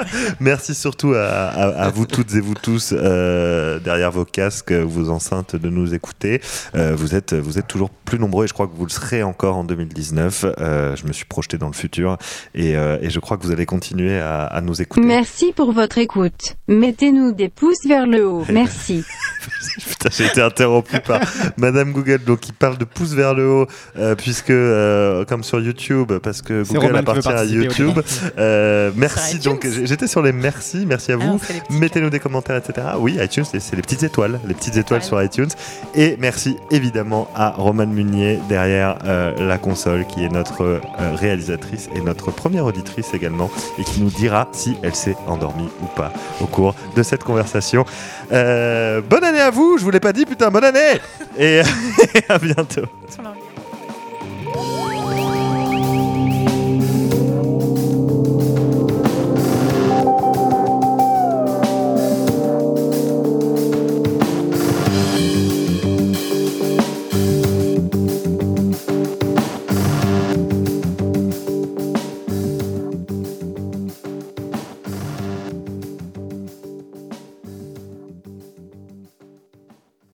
Merci surtout à, à- à vous toutes et vous tous euh, derrière vos casques, vos enceintes de nous écouter. Euh, vous, êtes, vous êtes toujours plus nombreux et je crois que vous le serez encore en 2019. Euh, je me suis projeté dans le futur et, euh, et je crois que vous allez continuer à, à nous écouter. Merci pour votre écoute. Mettez-nous des pouces vers le haut. Merci. <laughs> Putain, j'ai été interrompu par Madame Google, donc qui parle de pouce vers le haut, euh, puisque euh, comme sur YouTube, parce que Google appartient à YouTube. Euh, merci. Donc j'étais sur les merci, merci à Ah vous. Mettez-nous des commentaires, etc. Oui, iTunes, c'est les petites étoiles, les petites étoiles sur iTunes. Et merci évidemment à Romane Munier derrière euh, la console, qui est notre euh, réalisatrice et notre première auditrice également, et qui nous dira si elle s'est endormie ou pas au cours de cette conversation. Euh, bonne année à vous, je vous l'ai pas dit, putain, bonne année Et, <laughs> à bientôt.